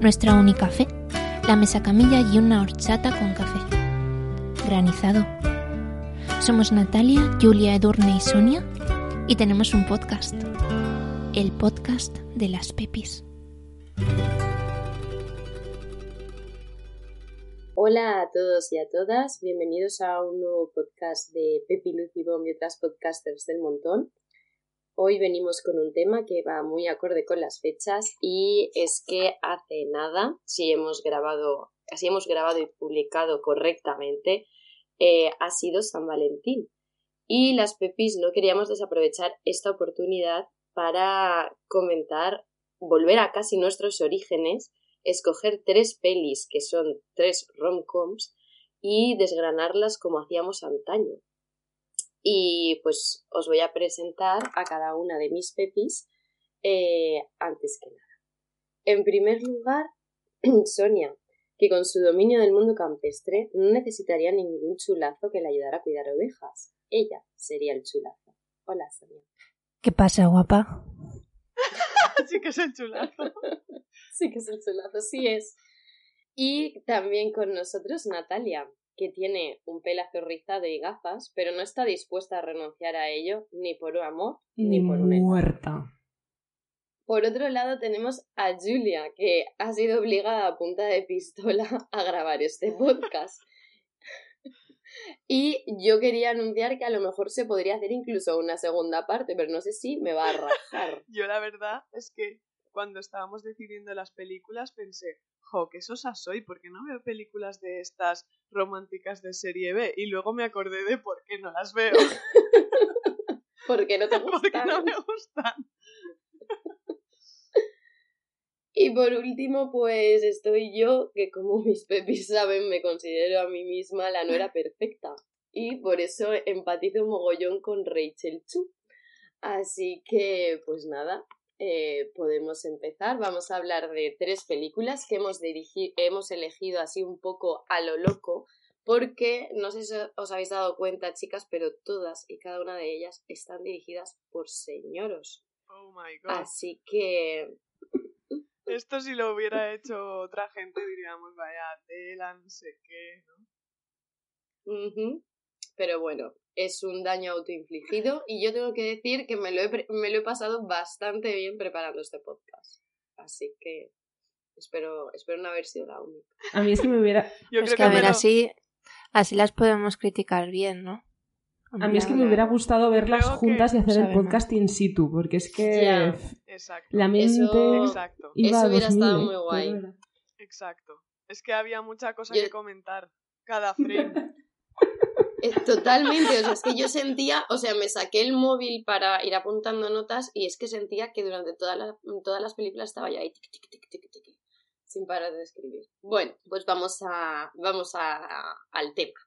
Nuestra única fe, la mesa camilla y una horchata con café. Granizado. Somos Natalia, Julia, Edurne y Sonia y tenemos un podcast. El podcast de las pepis. Hola a todos y a todas, bienvenidos a un nuevo podcast de Pepi, Luz y Bomb y otras podcasters del montón. Hoy venimos con un tema que va muy acorde con las fechas y es que hace nada, si hemos grabado, si hemos grabado y publicado correctamente, eh, ha sido San Valentín. Y las Pepis no queríamos desaprovechar esta oportunidad para comentar, volver a casi nuestros orígenes escoger tres pelis que son tres rom-coms y desgranarlas como hacíamos antaño. Y pues os voy a presentar a cada una de mis pepis eh, antes que nada. En primer lugar, Sonia, que con su dominio del mundo campestre no necesitaría ningún chulazo que le ayudara a cuidar ovejas. Ella sería el chulazo. Hola, Sonia. ¿Qué pasa, guapa? sí que es el chulazo. sí que es el chulazo, sí es. Y también con nosotros Natalia, que tiene un pelazo rizado y gafas, pero no está dispuesta a renunciar a ello ni por un amor ni, por una muerta. Por otro lado tenemos a Julia, que ha sido obligada a punta de pistola a grabar este podcast. Y yo quería anunciar que a lo mejor se podría hacer incluso una segunda parte, pero no sé si me va a rajar. yo la verdad es que cuando estábamos decidiendo las películas pensé, jo, qué sosa soy, porque no veo películas de estas románticas de serie B? Y luego me acordé de por qué no las veo. porque no te gustan. Porque no me gustan. Y por último, pues estoy yo, que como mis pepis saben, me considero a mí misma la nuera perfecta. Y por eso empatizo un mogollón con Rachel Chu. Así que, pues nada, eh, podemos empezar. Vamos a hablar de tres películas que hemos, hemos elegido así un poco a lo loco, porque no sé si os habéis dado cuenta, chicas, pero todas y cada una de ellas están dirigidas por señoros. Oh my god. Así que esto si lo hubiera hecho otra gente diríamos, vaya tela, no sé qué, ¿no? Pero bueno, es un daño autoinfligido y yo tengo que decir que me lo, he, me lo he pasado bastante bien preparando este podcast. Así que espero, espero no haber sido la única. A mí es que me hubiera... Yo es que, a ver, así, así las podemos criticar bien, ¿no? A mí es que me hubiera gustado verlas juntas y hacer el podcast in situ, porque es que la mente eso, exacto. eso hubiera estado muy guay. Exacto. Es que había mucha cosa que comentar cada frame. Eh, totalmente, o sea, es que yo sentía, o sea, me saqué el móvil para ir apuntando notas y es que sentía que durante toda la, todas las películas estaba ya ahí tic, tic, tic, tic, tic, sin parar de escribir. Bueno, pues vamos a vamos a, al tema.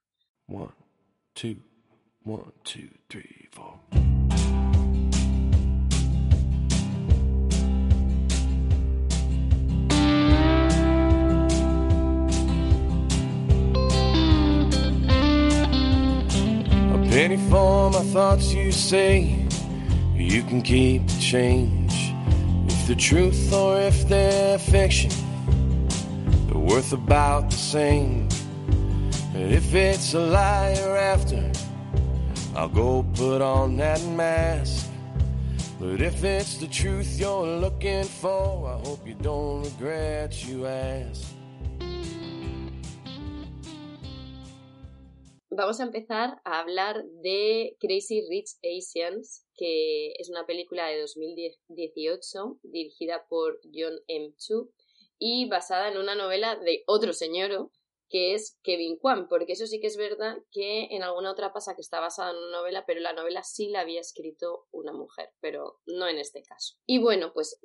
Penny for my thoughts you say you can keep the change. If they're truth or if they're fiction they're worth about the same. If it's a lie you're after i'll go put on that mask. But if it's the truth you're looking for, I hope you don't regret you asked. Vamos a empezar a hablar de Crazy Rich Asians, que es una película de 2018 dirigida por John M. Chu y basada en una novela de otro señor que es Kevin Kwan, porque eso sí que es verdad que en alguna otra pasa que está basada en una novela, pero la novela sí la había escrito una mujer, pero no en este caso. Y bueno, pues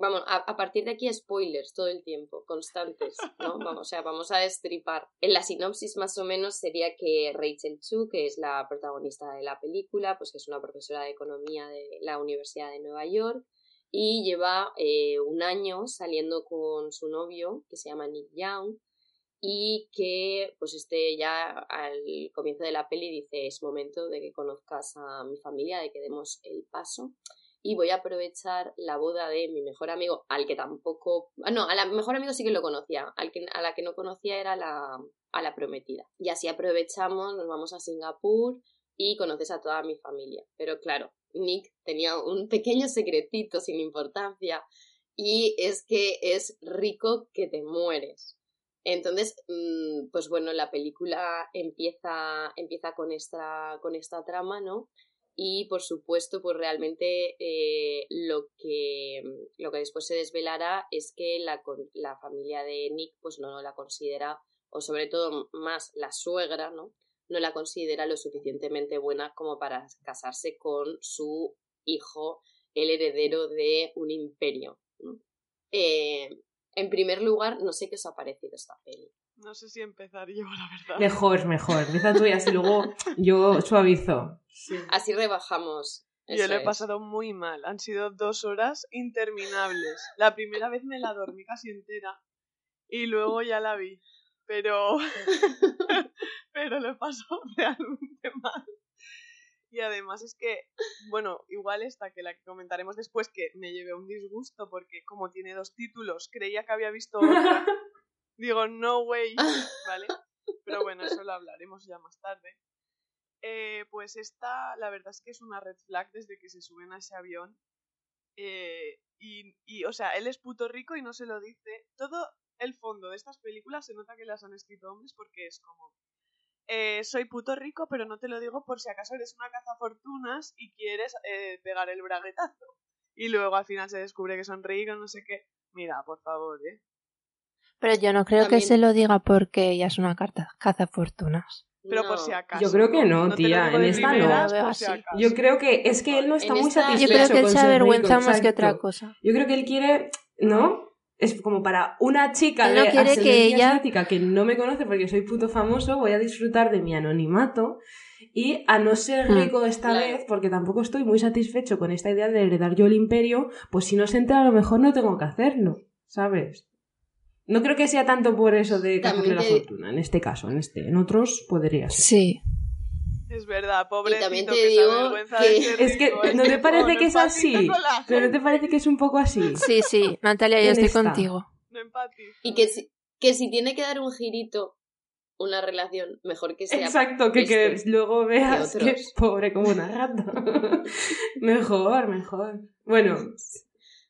vamos, a, partir de aquí spoilers todo el tiempo, constantes, ¿no? Vamos, o sea, vamos a destripar. En la sinopsis más o menos sería que Rachel Chu, que es la protagonista de la película, pues que es una profesora de economía de la Universidad de Nueva York, y lleva eh, un año saliendo con su novio, que se llama Nick Young, y que pues este ya al comienzo de la peli dice es momento de que conozcas a mi familia, de que demos el paso y voy a aprovechar la boda de mi mejor amigo, al que tampoco, ah, no, a la mejor amigo sí que lo conocía, al que, a la que no conocía era la, a la prometida. Y así aprovechamos, nos vamos a Singapur y conoces a toda mi familia. Pero claro, Nick tenía un pequeño secretito sin importancia y es que es rico que te mueres. Entonces, mm, pues bueno, la película empieza, empieza con, esta, con esta trama, ¿no? Y por supuesto, pues realmente eh, lo, que, lo que después se desvelará es que la, la familia de Nick pues no, la considera, o sobre todo más la suegra, ¿no? No la considera lo suficientemente buena como para casarse con su hijo, el heredero de un imperio. Eh, en primer lugar, no sé qué os ha parecido esta peli. No sé si empezar yo, la verdad. Mejor, mejor. Empieza tú y así luego yo suavizo. Así rebajamos. Yo lo he pasado muy mal. Han sido dos horas interminables. La primera vez me la dormí casi entera y luego ya la vi. Pero, pero lo he pasado realmente mal. Y además es que, bueno, igual esta que la que comentaremos después, que me llevé un disgusto porque como tiene dos títulos, creía que había visto otra. Digo, no way, ¿vale? Pero bueno, eso lo hablaremos ya más tarde. Eh, pues esta, la verdad es que es una red flag desde que se suben a ese avión. Eh, y, y, o sea, él es puto rico y no se lo dice. Todo el fondo de estas películas se nota que las han escrito hombres porque es como, eh, soy puto rico, pero no te lo digo por si acaso eres una cazafortunas y quieres eh, pegar el braguetazo. Y luego al final se descubre que son ricos, no sé qué. Mira, por favor, ¿eh? Pero yo no creo que se lo diga porque ella es una cazafortunas. Pero por si acaso. Yo creo que no, tía. En esta no. Yo creo que es que él no está muy satisfecho. Yo creo que él se avergüenza más que otra cosa. Yo creo que él quiere, ¿no? Es como para una chica de quiere que ella que no me conoce porque soy puto famoso, voy a disfrutar de mi anonimato y a no ser hmm. rico esta vez, porque tampoco estoy muy satisfecho con esta idea de heredar yo el imperio, pues si no se entera a lo mejor no tengo que hacerlo, ¿sabes? No creo que sea tanto por eso de cazarle la fortuna, en este caso, en este, en otros podría ser. Sí. Es verdad, pobre. también te digo que... es que no te parece que es así, pero no te parece que es un poco así. Sí, sí, Natalia, yo estoy contigo. No y que si, que si tiene que dar un girito una relación, mejor que sea. Exacto, que, que este luego veas que, es pobre como una rata. mejor, mejor. Bueno.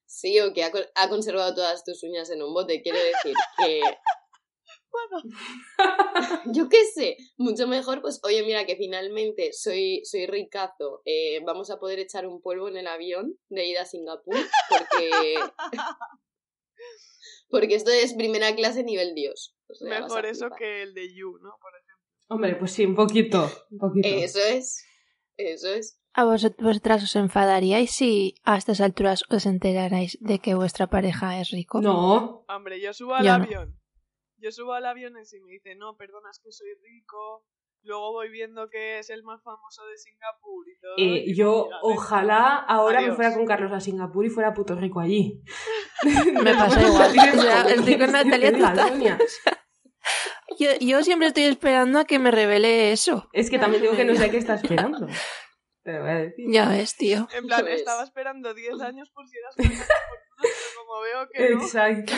Sí, o que ha, ha conservado todas tus uñas en un bote, quiere decir que Yo qué sé, mucho mejor, pues oye, mira que finalmente soy, soy ricazo, eh, vamos a poder echar un polvo en el avión de ida a Singapur, porque, porque esto es primera clase nivel Dios. mejor eso que el de You, ¿no? Por ejemplo. Hombre, pues sí, un poquito, un poquito. Eso es, eso es. ¿A vosotras os enfadaríais si a estas alturas os enterarais de que vuestra pareja es rico? No. Hombre, yo subo al avión yo subo al avión y me dice, no, perdona, es que soy rico. Luego voy viendo que es el más famoso de Singapur y todo. Eh, yo ojalá ahora me fuera con Carlos a Singapur y fuera puto rico allí. me pasa igual. estoy con Natalia yo, yo siempre estoy esperando a que me revele eso. Es que también digo que no sé qué está esperando. Pero voy a decir. Ya ves, tío. En plan, estaba esperando 10 años por si eras como veo que Exacto.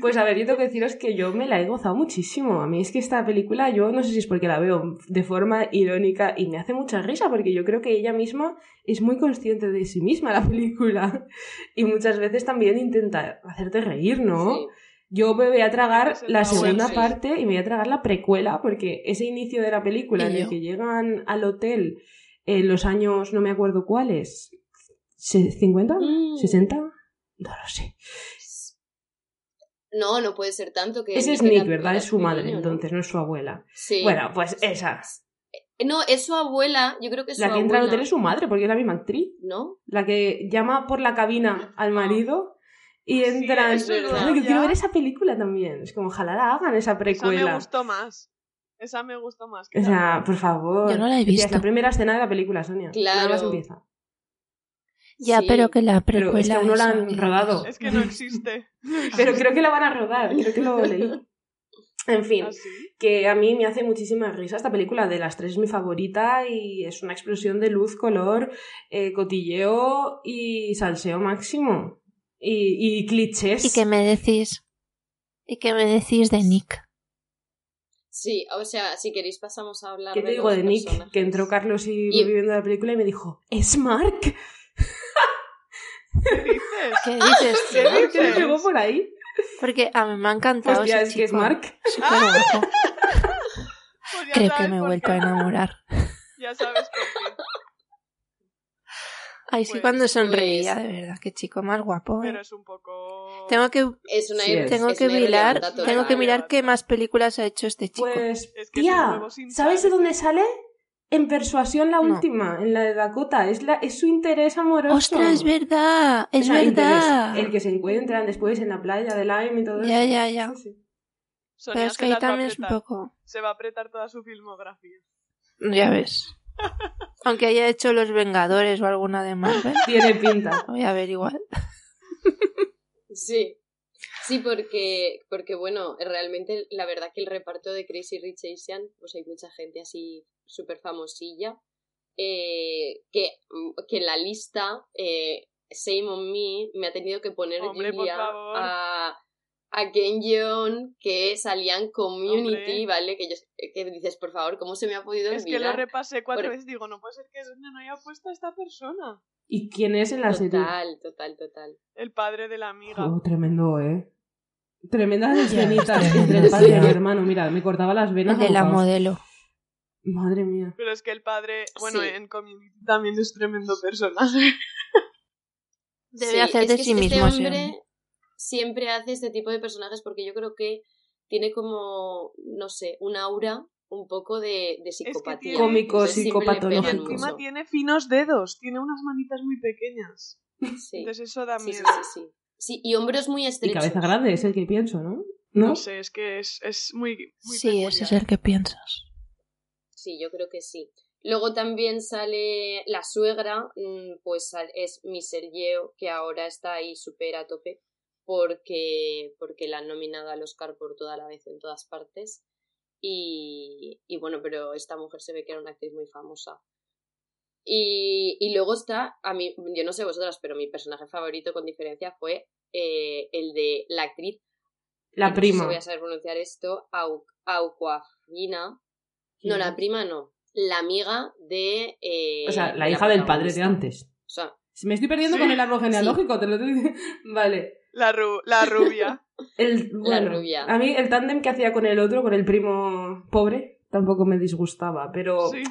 Pues a ver, yo tengo que deciros que yo me la he gozado muchísimo. A mí es que esta película, yo no sé si es porque la veo de forma irónica y me hace mucha risa, porque yo creo que ella misma es muy consciente de sí misma, la película. Y muchas veces también intenta hacerte reír, ¿no? Sí. Yo me voy a tragar Es el la segunda parte y me voy a tragar la precuela, porque ese inicio de la película en el que llegan al hotel en los años, no me acuerdo cuáles, se- ¿50? Mm. ¿60? No lo sé. No, no puede ser tanto que. Ese es Nick, era- ¿verdad? era Es su madre, entonces, no es su abuela. Sí. Bueno, pues esa. No, es su abuela. Yo creo que es La su que entra al hotel es su madre, porque es la misma actriz. ¿No? La que llama por la cabina al marido y Sí, entran. es verdad, Claro, yo quiero ver esa película también. Es como, ojalá la hagan esa Esa me precuela. gustó más. Esa me gustó más. que O la sea, por favor. Yo no la he Tía, es visto. la primera escena de la película, Sonia. Claro. Nada más empieza. Ya, Sí. pero que la Pero precuela. es que aún no la han rodado. Es que no existe. Pero creo que la van a rodar, creo que lo leí. En fin, ¿Así? que a mí me hace muchísima risa esta película. De las tres es mi favorita y es una explosión de luz, color, eh, cotilleo y salseo máximo. Y, y clichés. ¿Y qué me decís? ¿Y qué me decís de Nick? Sí, o sea, si queréis pasamos a hablar ¿Qué te digo los de Nick? personajes. Que entró Carlos y, Y- viviendo la película y me dijo, ¿es Mark? ¿Qué dices? ¿Qué dices? ¿Qué dices? ¿Qué le pegó por ahí? Porque a mí me ha encantado Hostia, ese es que es chico. Mark. Guapo. Pues Creo que me he vuelto a enamorar. Ya sabes por qué. Ay, sí, Pues- cuando sonreía, pues- de verdad. Qué chico más guapo. ¿eh? Pero es un poco. Tengo que, Es una Sí, es. tengo es que una mirar, tengo que mirar qué más películas ha hecho este chico. Pues, Es que tía, ¿sabes de dónde sale? En Persuasión la No. última, en la de Dakota. Es, la, es su interés amoroso. ¡Ostras, es verdad! O ¡Es sea, verdad! interés, el que se encuentran después en la playa de Lime y todo Ya, eso. ya, ya. Sí, sí. Sonia Pero es que ahí también es un poco... Se va a apretar toda su filmografía. Ya ves. Aunque haya hecho Los Vengadores o alguna de Marvel, Tiene pinta. voy a ver igual. Sí. Sí, porque, porque bueno, realmente la verdad que el reparto de Crazy Rich Asian, pues hay mucha gente así súper famosilla, eh, que, que en la lista, eh, Same on Me, me ha tenido que poner Hombre, Julia a, a Ken Jeong, que salían Community, Hombre. ¿vale? Que, yo, que dices, por favor, ¿cómo se me ha podido Es que lo olvidar? repasé cuatro Por- veces. Digo, no puede ser que no haya puesto a esta persona. ¿Y quién es en la serie? Total, total, total. El padre de la amiga. Oh, tremendo, ¿eh? Tremendas escenitas entre el padre y el hermano. Mira, me cortaba las venas. De la modelo. Madre mía. Pero es que el padre, bueno, Sí. en Community también es tremendo personaje. Debe Sí, hacer es de que sí este mismo. hombre. Siempre hace este tipo de personajes porque yo creo que tiene como, no sé, un aura un poco de, de psicopatía. tiene- Cómico, Entonces siempre le psicopatológico. Y encima mucho. tiene finos dedos, tiene unas manitas muy pequeñas. Sí, Entonces eso da sí, sí, miedo. sí, sí. Sí, y hombros muy Y estrechos. cabeza grande es el que pienso, ¿no? ¿No? No sé, es que es, es muy, muy Sí, ese es el que piensas. Sí, yo creo que sí. Luego también sale la suegra, mm, pues es mi Sergio, que ahora está ahí súper a tope porque, porque la han nominado al Oscar por toda la vez en todas partes. Y, y bueno, pero esta mujer se ve que era una actriz muy famosa. Y, y luego está, a mí, yo no sé vosotras, pero mi personaje favorito con diferencia fue eh, el de la actriz La no sé prima. voy a saber pronunciar esto, Au, Auquafina. No, la prima no. La amiga de. eh, O sea, la hija del padre de antes. O sea, Me estoy perdiendo Sí. con el árbol genealógico, te lo estoy diciendo. Vale. La, ru- la rubia. El, bueno, rubia. A mí el tándem que hacía con el otro, con el primo pobre, tampoco me disgustaba, pero Sí.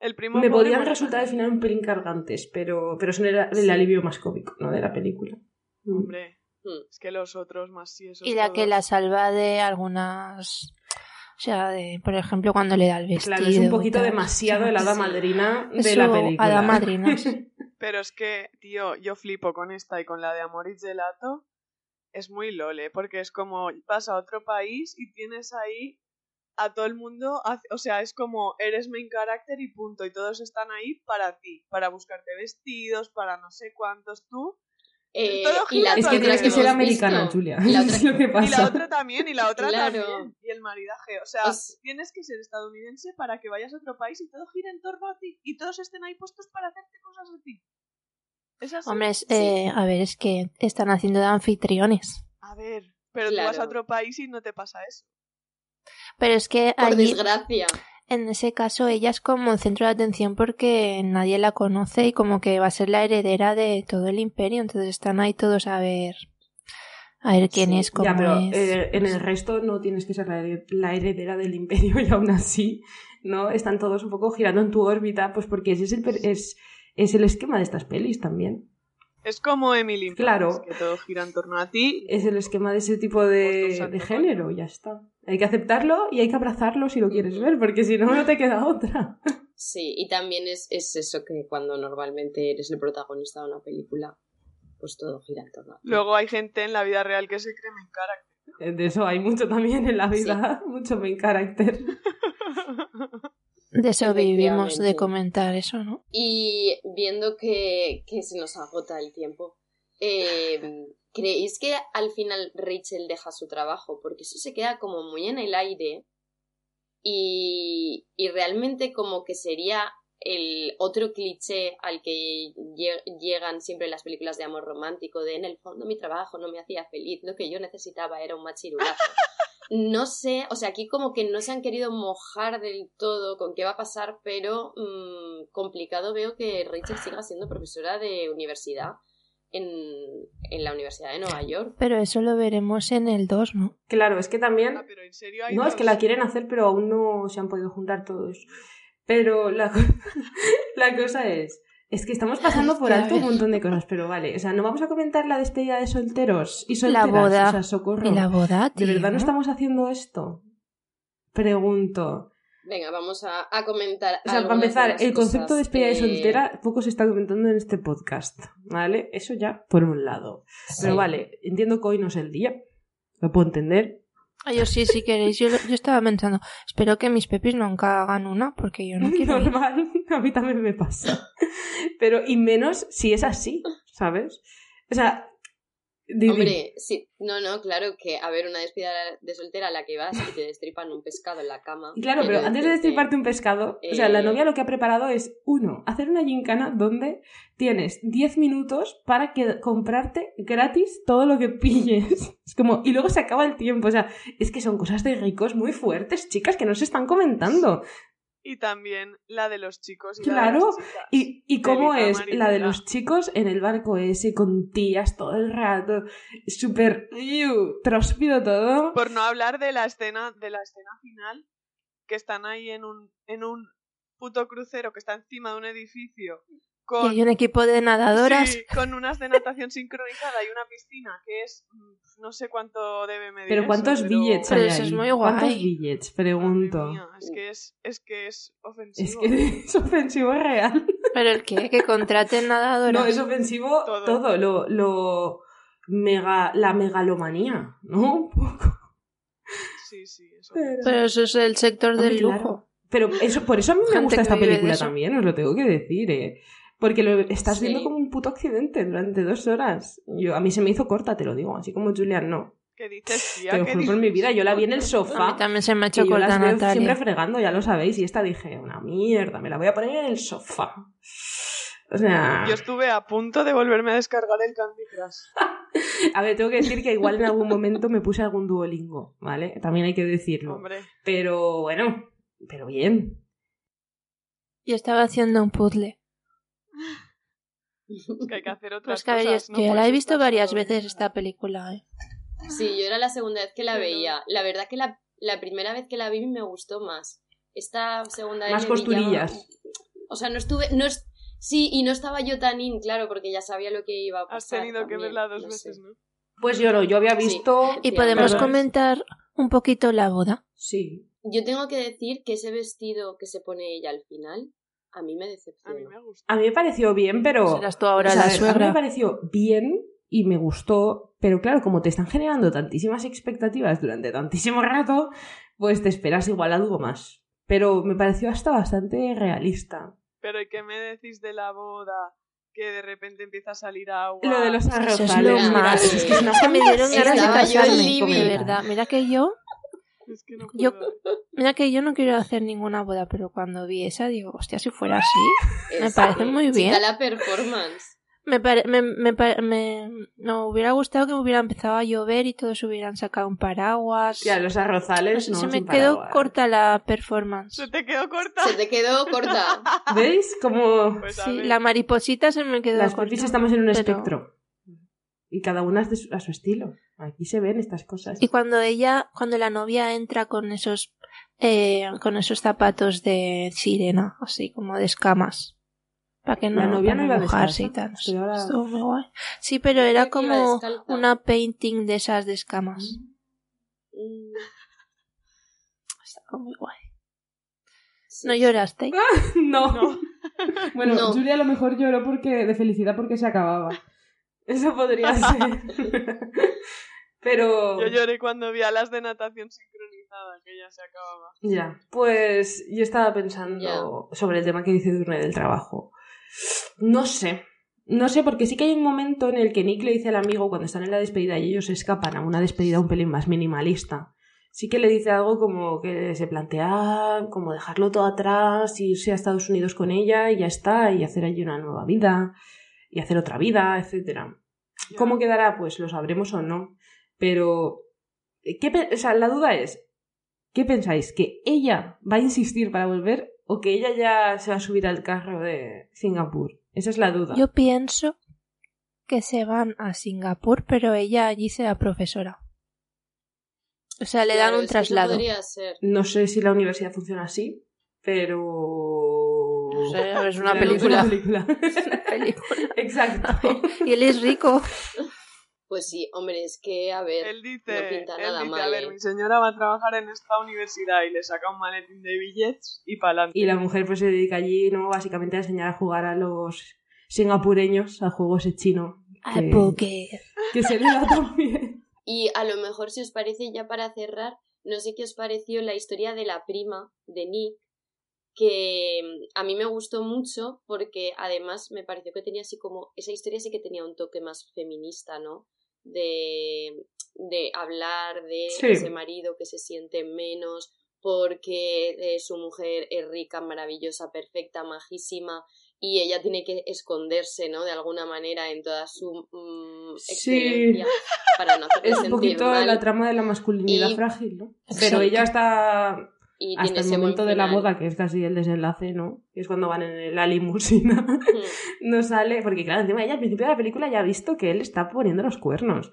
El primo me podían resultar al final un pelín cargantes, pero, pero son el, el Sí. alivio más cómico, ¿no? De la película. Mm. Hombre, hmm. es que los otros más sí, esos Y la que la salva de algunas... O sea, de, por ejemplo, cuando le da el vestido. Claro, es un poquito demasiado sea, el hada madrina de la película. hada madrina, sí. Pero es que, tío, yo flipo con esta y con la de Amor y Gelato. Es muy lole, porque es como vas a otro país y tienes ahí a todo el mundo, o sea, es como eres main character y punto, y todos están ahí para ti, para buscarte vestidos, para no sé cuántos tú. Eh, y la Es otra que tienes que ser americana, visto. Julia. Y Es otra- lo que Y pasa. la otra también, y la otra Claro. también. Y el maridaje. O sea, tienes que ser estadounidense para que vayas a otro país y todo gira en torno a ti. Y todos estén ahí puestos para hacerte cosas a ti. ¿Es así? Hombre, es- eh, a ver, es que están haciendo de anfitriones. A ver, Pero tú vas a otro país y no te pasa eso. Pero es que Por allí, desgracia. En ese caso, ella es como el centro de atención porque nadie la conoce y como que va a ser la heredera de todo el imperio. Entonces están ahí todos a ver, a ver quién Sí. es, cómo Ya, pero es. eh, en el resto no tienes que ser la, hered- la heredera del imperio y aún así, ¿no? Están todos un poco girando en tu órbita, pues porque ese es el, per- es, es el esquema de estas pelis también. Es como Emily Claro. Que todo gira en torno a ti. Es el esquema de ese tipo Pues de, saca género, ya está. Hay que aceptarlo y hay que abrazarlo si lo quieres ver, porque si no, no te queda otra. Sí, y también es, es eso que cuando normalmente eres el protagonista de una película, pues todo gira en torno. Luego hay gente en la vida real que se cree en cara. De eso hay mucho también en la vida, mucho main character. De eso vivimos, de comentar eso, ¿no? Y viendo que, que se nos agota el tiempo, eh, ¿creéis que al final Rachel deja su trabajo? Porque eso se queda como muy en el aire y, y realmente como que sería el otro cliché al que lle- llegan siempre las películas de amor romántico, de en el fondo mi trabajo no me hacía feliz, lo que yo necesitaba era un machirulazo. No sé, o sea, aquí como que no se han querido mojar del todo con qué va a pasar, pero mm, complicado veo que Rachel siga siendo profesora de universidad en, en la Universidad de Nueva York. Pero eso lo veremos en el 2, ¿no? Claro, es que también Ah, pero en serio hay No, es que la quieren hacer, pero aún no se han podido juntar todos. Pero la, la cosa es, es que estamos pasando por alto un montón de cosas, pero vale, o sea, no vamos a comentar la despedida de solteros y La solteras, boda. o sea, socorro. Y la boda, ¿De verdad no estamos haciendo esto? Pregunto. Venga, vamos a, a comentar. O sea, para empezar, el concepto de despedida de eh, soltera poco se está comentando en este podcast, ¿vale? Eso ya por un lado. Pero vale, entiendo que hoy no es el día, lo puedo entender, Ah, yo sí, si queréis. Yo, estaba pensando, espero que mis pepis nunca hagan una porque yo no quiero. ir. normal, a mí también me pasa. Pero, y menos si es así, ¿sabes? O sea, Hombre, sí, no, no, claro que a ver una despedida de soltera a la que vas y te destripan un pescado en la cama. claro, pero antes de destriparte un pescado, o sea, la eh, novia lo que ha preparado es, uno, hacer una gincana donde tienes 10 minutos para que, comprarte gratis todo lo que pilles. Es como, y luego se acaba el tiempo, o sea, es que son cosas de ricos muy fuertes, chicas, que no se están comentando. Y también la de los chicos y Claro. ¿Y, y cómo es la de los chicos en el barco ese con tías todo el rato? Súper tróspido todo. Por no hablar de la escena, de la escena final, que están ahí en un, en un puto crucero que está encima de un edificio Y con, hay un equipo de nadadoras. sí, con unas de natación sincronizada y una piscina que es mm, no sé cuánto debe medir. Pero eso, ¿cuántos pero- billets Pero hay eso ahí? es muy ¿Cuántos guay. billets? Madre Pregunto. mía, es que es, es que es ofensivo. Es que es ofensivo real. Pero el que que contraten nadadoras. No, es ofensivo todo, Todo. lo, lo mega, la megalomanía, ¿no? Un poco. Sí, sí, eso. Pero- Pero eso es el sector del claro. lujo. Pero eso, por eso a mí me Gente gusta esta película también, os lo tengo que decir, ¿eh? Porque lo estás Sí. viendo como un puto accidente durante dos horas. Yo, a mí se me hizo corta, te lo digo, así como Julian no. ¿Qué dices, tía? Te lo ¿Qué juro por mi vida, yo la vi en el A sofá. mí también se me ha hecho yo las corta veo Natalia. siempre fregando, ya lo sabéis, y esta dije, una mierda, me la voy a poner en el sofá. O sea, Yo estuve a punto de volverme a descargar el Candy Crush. a ver, tengo que decir que igual en algún momento me puse algún duolingo, ¿vale? También hay que decirlo. Hombre, Pero bueno, pero bien. Yo estaba haciendo un puzzle. Es que hay que hacer otras Pues que cosas. no ya la he visto varias veces esta película, ¿eh? Sí, yo era la segunda vez que la Pero- veía. La verdad que la, la primera vez que la vi me gustó más. Esta segunda vez Más le vi ya- costurillas. O sea, no estuve... No es... Sí, y no estaba yo tan in, claro, porque ya sabía lo que iba a Has pasar. tenido que verla dos no sé. veces, ¿no? Pues yo no, yo había Sí. visto... Y podemos perdón. comentar un poquito la boda. Sí. Yo tengo que decir que ese vestido que se pone ella al final, a mí me A decepcionó. mí me gusta. A mí me pareció bien, pero... Serás tú ahora O sea, a la ver, a mí suegra. me pareció bien y me gustó, pero claro, como te están generando tantísimas expectativas durante tantísimo rato, pues te esperas igual algo más. Pero me pareció hasta bastante realista. Pero ¿y qué me decís de la boda? Que de repente empieza a salir agua. Lo de los Eso arrozales. es lo más. es que Es que me dieron ganas de casarme, de verdad. Mira que yo, Es que no Yo- mira que yo no quiero hacer ninguna boda, pero cuando vi esa digo, hostia, si fuera así. Me parece muy chica, bien. la performance. Me, pare- me, me, me, me hubiera gustado que hubiera empezado a llover y todos hubieran sacado un paraguas. Ya, los arrozales, No no. se me quedó paraguas. corta la performance. Se te quedó corta. Se te quedó corta. ¿Veis? Como Pues Sí, ver. la mariposita se me quedó las corta. pepis estamos en un pero- espectro. Y cada una es de su- a su estilo. Aquí se ven estas cosas. Y cuando ella, cuando la novia entra con esos, eh, con esos zapatos de sirena, así como de escamas. Para que no, La novia para no iba mojarse y tal. Ahora- Estuvo muy guay. Sí, pero era como una painting de esas de escamas. Mm, Estaba muy guay. sí. ¿No lloraste? no. No. Bueno, No. Julia a lo mejor lloró porque de felicidad porque se acababa. Eso podría ser. Pero Yo lloré cuando vi a las de natación sincronizada, que ya se acababa. ya, pues yo estaba pensando sobre el tema que dice Durne del trabajo. No sé. No sé, porque sí que hay un momento en el que Nick le dice al amigo cuando están en la despedida y ellos escapan a una despedida un pelín más minimalista. Sí que le dice algo como que se plantea como dejarlo todo atrás, irse a Estados Unidos con ella y ya está, y hacer allí una nueva vida, y hacer otra vida, etcétera. ¿Cómo quedará? Pues lo sabremos o no. Pero, ¿qué pe- o sea, la duda es, ¿qué pensáis? ¿Que ella va a insistir para volver o que ella ya se va a subir al carro de Singapur? Esa es la duda. Yo pienso que se van a Singapur, pero ella allí será profesora. O sea, le dan un traslado. podría ser. No sé si la universidad funciona así, pero... Es una película. Es una película. película. Exacto. Y él es rico. Pues sí, hombre, es que, a ver, Él dice, no pinta él nada dice, mal, a ver, ¿eh? mi señora va a trabajar en esta universidad y le saca un maletín de billetes y para adelante. Y la mujer pues se dedica allí, ¿no? Básicamente a enseñar a jugar a los singapureños al juego ese chino. Al póker. Que se le da bien. Y a lo mejor, si os parece, ya para cerrar, no sé qué os pareció la historia de la prima de Nick, que mm, a mí me gustó mucho porque además me pareció que tenía así como, esa historia sí que tenía un toque más feminista, ¿no? De, de hablar de Sí. ese marido que se siente menos porque eh, su mujer es rica, maravillosa, perfecta, majísima y ella tiene que esconderse, ¿no? De alguna manera en toda su mm, Sí. excelencia para no hacerle Es un poquito mal. la trama de la masculinidad Y- frágil, ¿no? Pero ella está y tiene hasta el momento de la boda, que es casi el desenlace, ¿no? Que es cuando van en la limusina. Mm. no sale, porque claro, encima ella al principio de la película ya ha visto que él está poniendo los cuernos.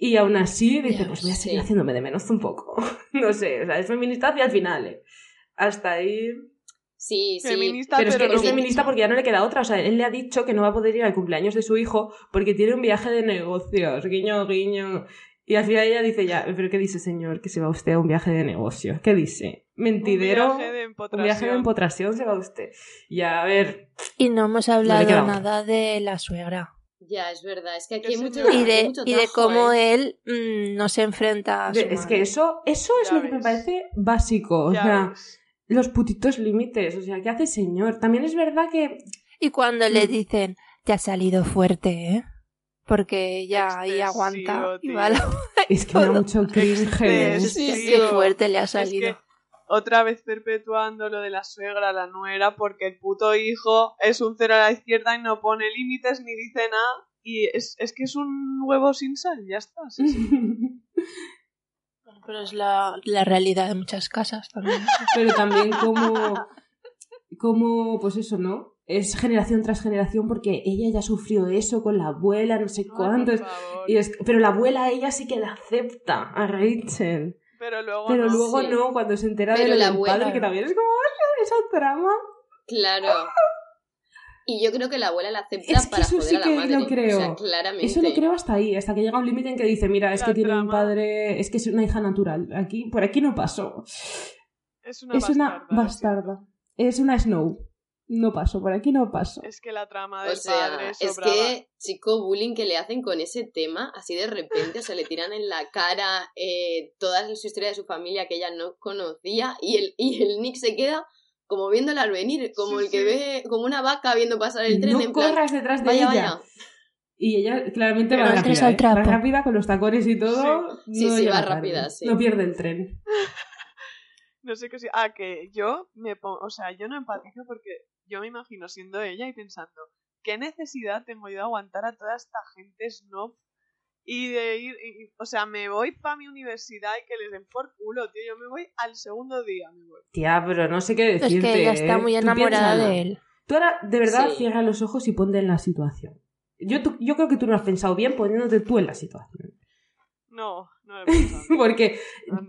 Y aún así dice, pues voy a seguir sí. haciéndome de menos un poco. no sé, o sea, es feminista hacia el final, ¿eh? Hasta ahí... Sí, sí. Feminista, Pero es que pero es no feminista porque ya no le queda otra. O sea, él le ha dicho que no va a poder ir al cumpleaños de su hijo porque tiene un viaje de negocios. Guiño, guiño. Y al final ella dice ya, ¿pero qué dice, señor? Que se va usted a un viaje de negocios. ¿Qué dice? Mentidero. Un viaje de Un viaje de empotración. empotración se va usted. Y a ver, Y no hemos hablado nada de la suegra. Ya, es verdad. Es que aquí Que hay mucho, Y hay de, y de cómo ¿eh? él mm, no se enfrenta a su de- es que eso, eso es Ya lo que me parece básico. O Ya sea, ves. los putitos límites. O sea, ¿qué hace señor? También es verdad que Y cuando le Mm. dicen, te ha salido fuerte, ¿eh? Porque ella ahí aguanta. y va la- es que me da mucho cringe. Sí, qué fuerte le ha Es salido. que otra vez perpetuando lo de la suegra, la nuera, porque el puto hijo es un cero a la izquierda y no pone límites ni dice nada. Y es, es que es un huevo sin sal, ya está. sí, sí. Pero es la, la realidad de muchas casas también. pero también como, como, pues eso, ¿no? Es generación tras generación porque ella ya sufrió eso con la abuela, no sé cuántos. favor. Y es, pero la abuela ella sí que la acepta a Rachel. Pero luego Pero no. luego sí. no, cuando se entera Pero de lo la del abuela- padre, que también es como "Ah, esa trama. Claro. Y yo creo que la abuela la acepta Es que para eso joder sí a la que madre. lo creo. O sea, claramente. Eso lo creo hasta ahí, hasta que llega un límite en que dice, mira, es La que tiene un padre, es que es una hija natural. Aquí, por aquí no pasó. Es una es una bastarda, lo bastarda. Es una Snow. No paso, por aquí no paso. Es que la trama O del sea, padre es sobraba. que, chico, bullying que le hacen con ese tema, así de repente, o sea, le tiran en la cara eh, toda su historia de su familia que ella no conocía y el, y el Nick se queda como viéndola al venir, como Sí, el que sí. ve, como una vaca viendo pasar el tren no en plan, corras detrás de vaya, ella. vaya. Y ella claramente Pero va rápida, al ¿eh? trapo. Va rápida con los tacones y todo. Sí, no sí, va rápida, sí. No pierde el tren. No sé qué sí. Ah, que yo me pongo. O sea, yo no empatizo porque yo me imagino siendo ella y pensando. ¿qué necesidad tengo yo de aguantar a toda esta gente snob y de ir, y- o sea, me voy para mi universidad y que les den por culo, tío. Yo me voy al segundo día, me voy. Tía, pero no sé qué Es decirte. que ella está ¿eh? muy enamorada de él. Tú ahora, de verdad, Sí. cierra los ojos y ponte en la situación. Yo, tú- yo creo que tú no has pensado bien poniéndote tú en la situación. No, no he pensado. Porque,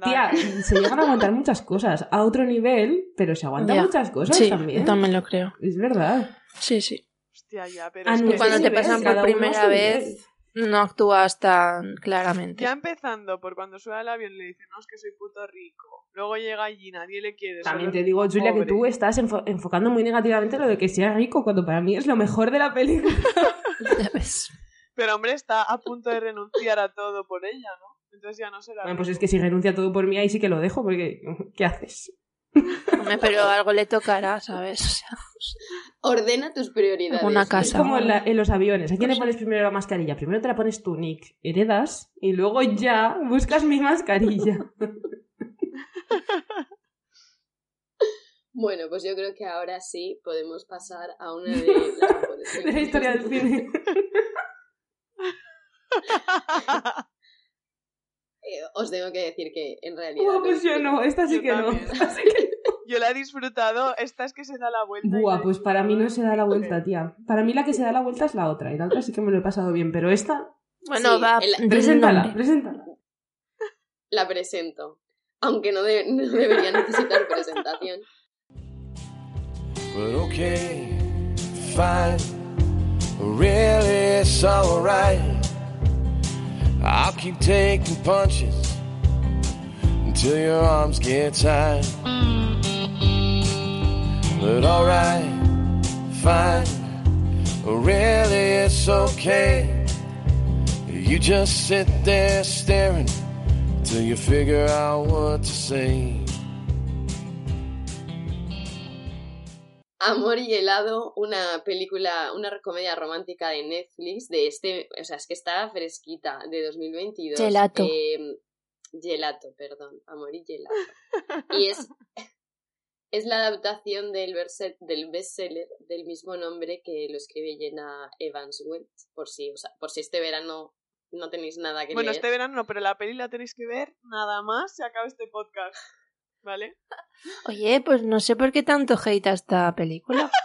tía, se llegan a aguantar muchas cosas a otro nivel, pero se aguantan Ya. muchas cosas Sí, también. yo también lo creo. Es verdad. Sí, sí. Hostia, ya, pero es no, que Cuando te pasan por primera vez, no actúas tan claramente. ya empezando por cuando sube al avión le dicen, no, es que soy puto rico. Luego llega allí, nadie le quiere. También te digo, Julia, que tú estás enfo- enfocando muy negativamente lo de que sea rico, cuando para mí es lo mejor de la película. Ya ves. Pero hombre, está a punto de renunciar a todo por ella, ¿no? Entonces ya no será Bueno, pues es que si renuncia todo por mí, ahí sí que lo dejo, porque ¿qué haces? Hombre, pero algo le tocará, ¿sabes? O sea, Ordena tus prioridades. Una Es casa. como en, la- en los aviones. ¿A quién le pones primero la mascarilla? Primero te la pones tú, Nick. Heredas y luego ya buscas mi mascarilla. Bueno, pues yo creo que ahora sí podemos pasar a una de las mejores de la historia del cine. Eh, os tengo que decir que en realidad. Buah, pues yo no. Esta sí Yo que no. también. Esta sí que Yo la he disfrutado, esta es que se da la vuelta. Buah, pues para mí no se da la vuelta, tía. Para mí la que se da la vuelta es la otra. Y la otra sí que me lo he pasado bien. Pero esta, bueno, Sí, va. el- preséntala, preséntala. La presento. Aunque no, de- no debería necesitar presentación. But okay, fine, really it's alright. I'll keep taking punches until your arms get tired. But alright, fine, really it's okay. You just sit there staring till you figure out what to say. Amor y helado, una película, una comedia romántica de Netflix de este, o sea, es que está fresquita, de 2022. Gelato. Eh, gelato, perdón, Amor y gelato. Y es, es la adaptación del, bestseller del mismo nombre que lo escribe Jenna Evans Welch, por si, o sea, por si este verano no tenéis nada que Bueno, leer. este verano no, pero la peli la tenéis que ver nada más se acaba este podcast. ¿Vale? Oye, pues no sé por qué tanto hate a esta película.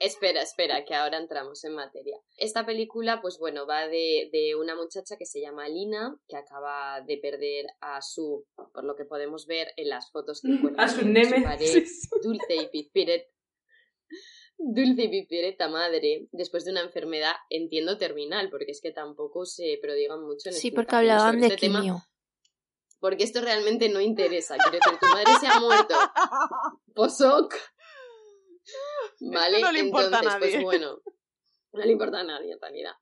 Espera, espera, que ahora entramos en materia. Esta película, pues bueno, va de, de una muchacha que se llama Lina, que acaba de perder a su, por lo que podemos ver en las fotos que encuentra A su en nemesis. pared, dulce y pispiret, dulce y pispireta madre, después de una enfermedad, entiendo, terminal, porque es que tampoco se prodigan mucho en Sí, porque explicaciones hablaban de este tema, quimio. Porque esto realmente no interesa. Quiero decir, tu madre se ha muerto. Posoc. Vale, no le importa a entonces, nadie. pues bueno, no le importa a nadie en realidad.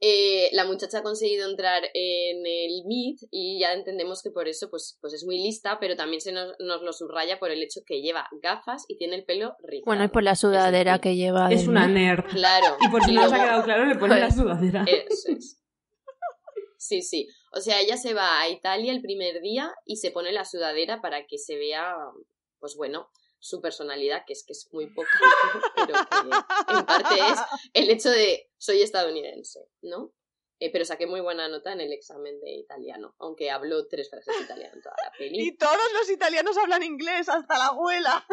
Eh, la muchacha ha conseguido entrar en el Meet y ya entendemos que por eso pues, pues es muy lista, pero también se nos, nos lo subraya por el hecho que lleva gafas y tiene el pelo rizado. Bueno, y por la sudadera Es que lleva. Es una nerd. Claro. Y por si no os ha quedado claro, le pone la Joder. sudadera. Eso es. Sí, sí. O sea, ella se va a Italia el primer día y se pone la sudadera para que se vea, pues bueno, su personalidad, que es que es muy poca, pero que en parte es el hecho de soy estadounidense, ¿no? Eh, pero saqué muy buena nota en el examen de italiano, aunque hablo tres frases italiano en toda la peli. Y todos los italianos hablan inglés, hasta la abuela.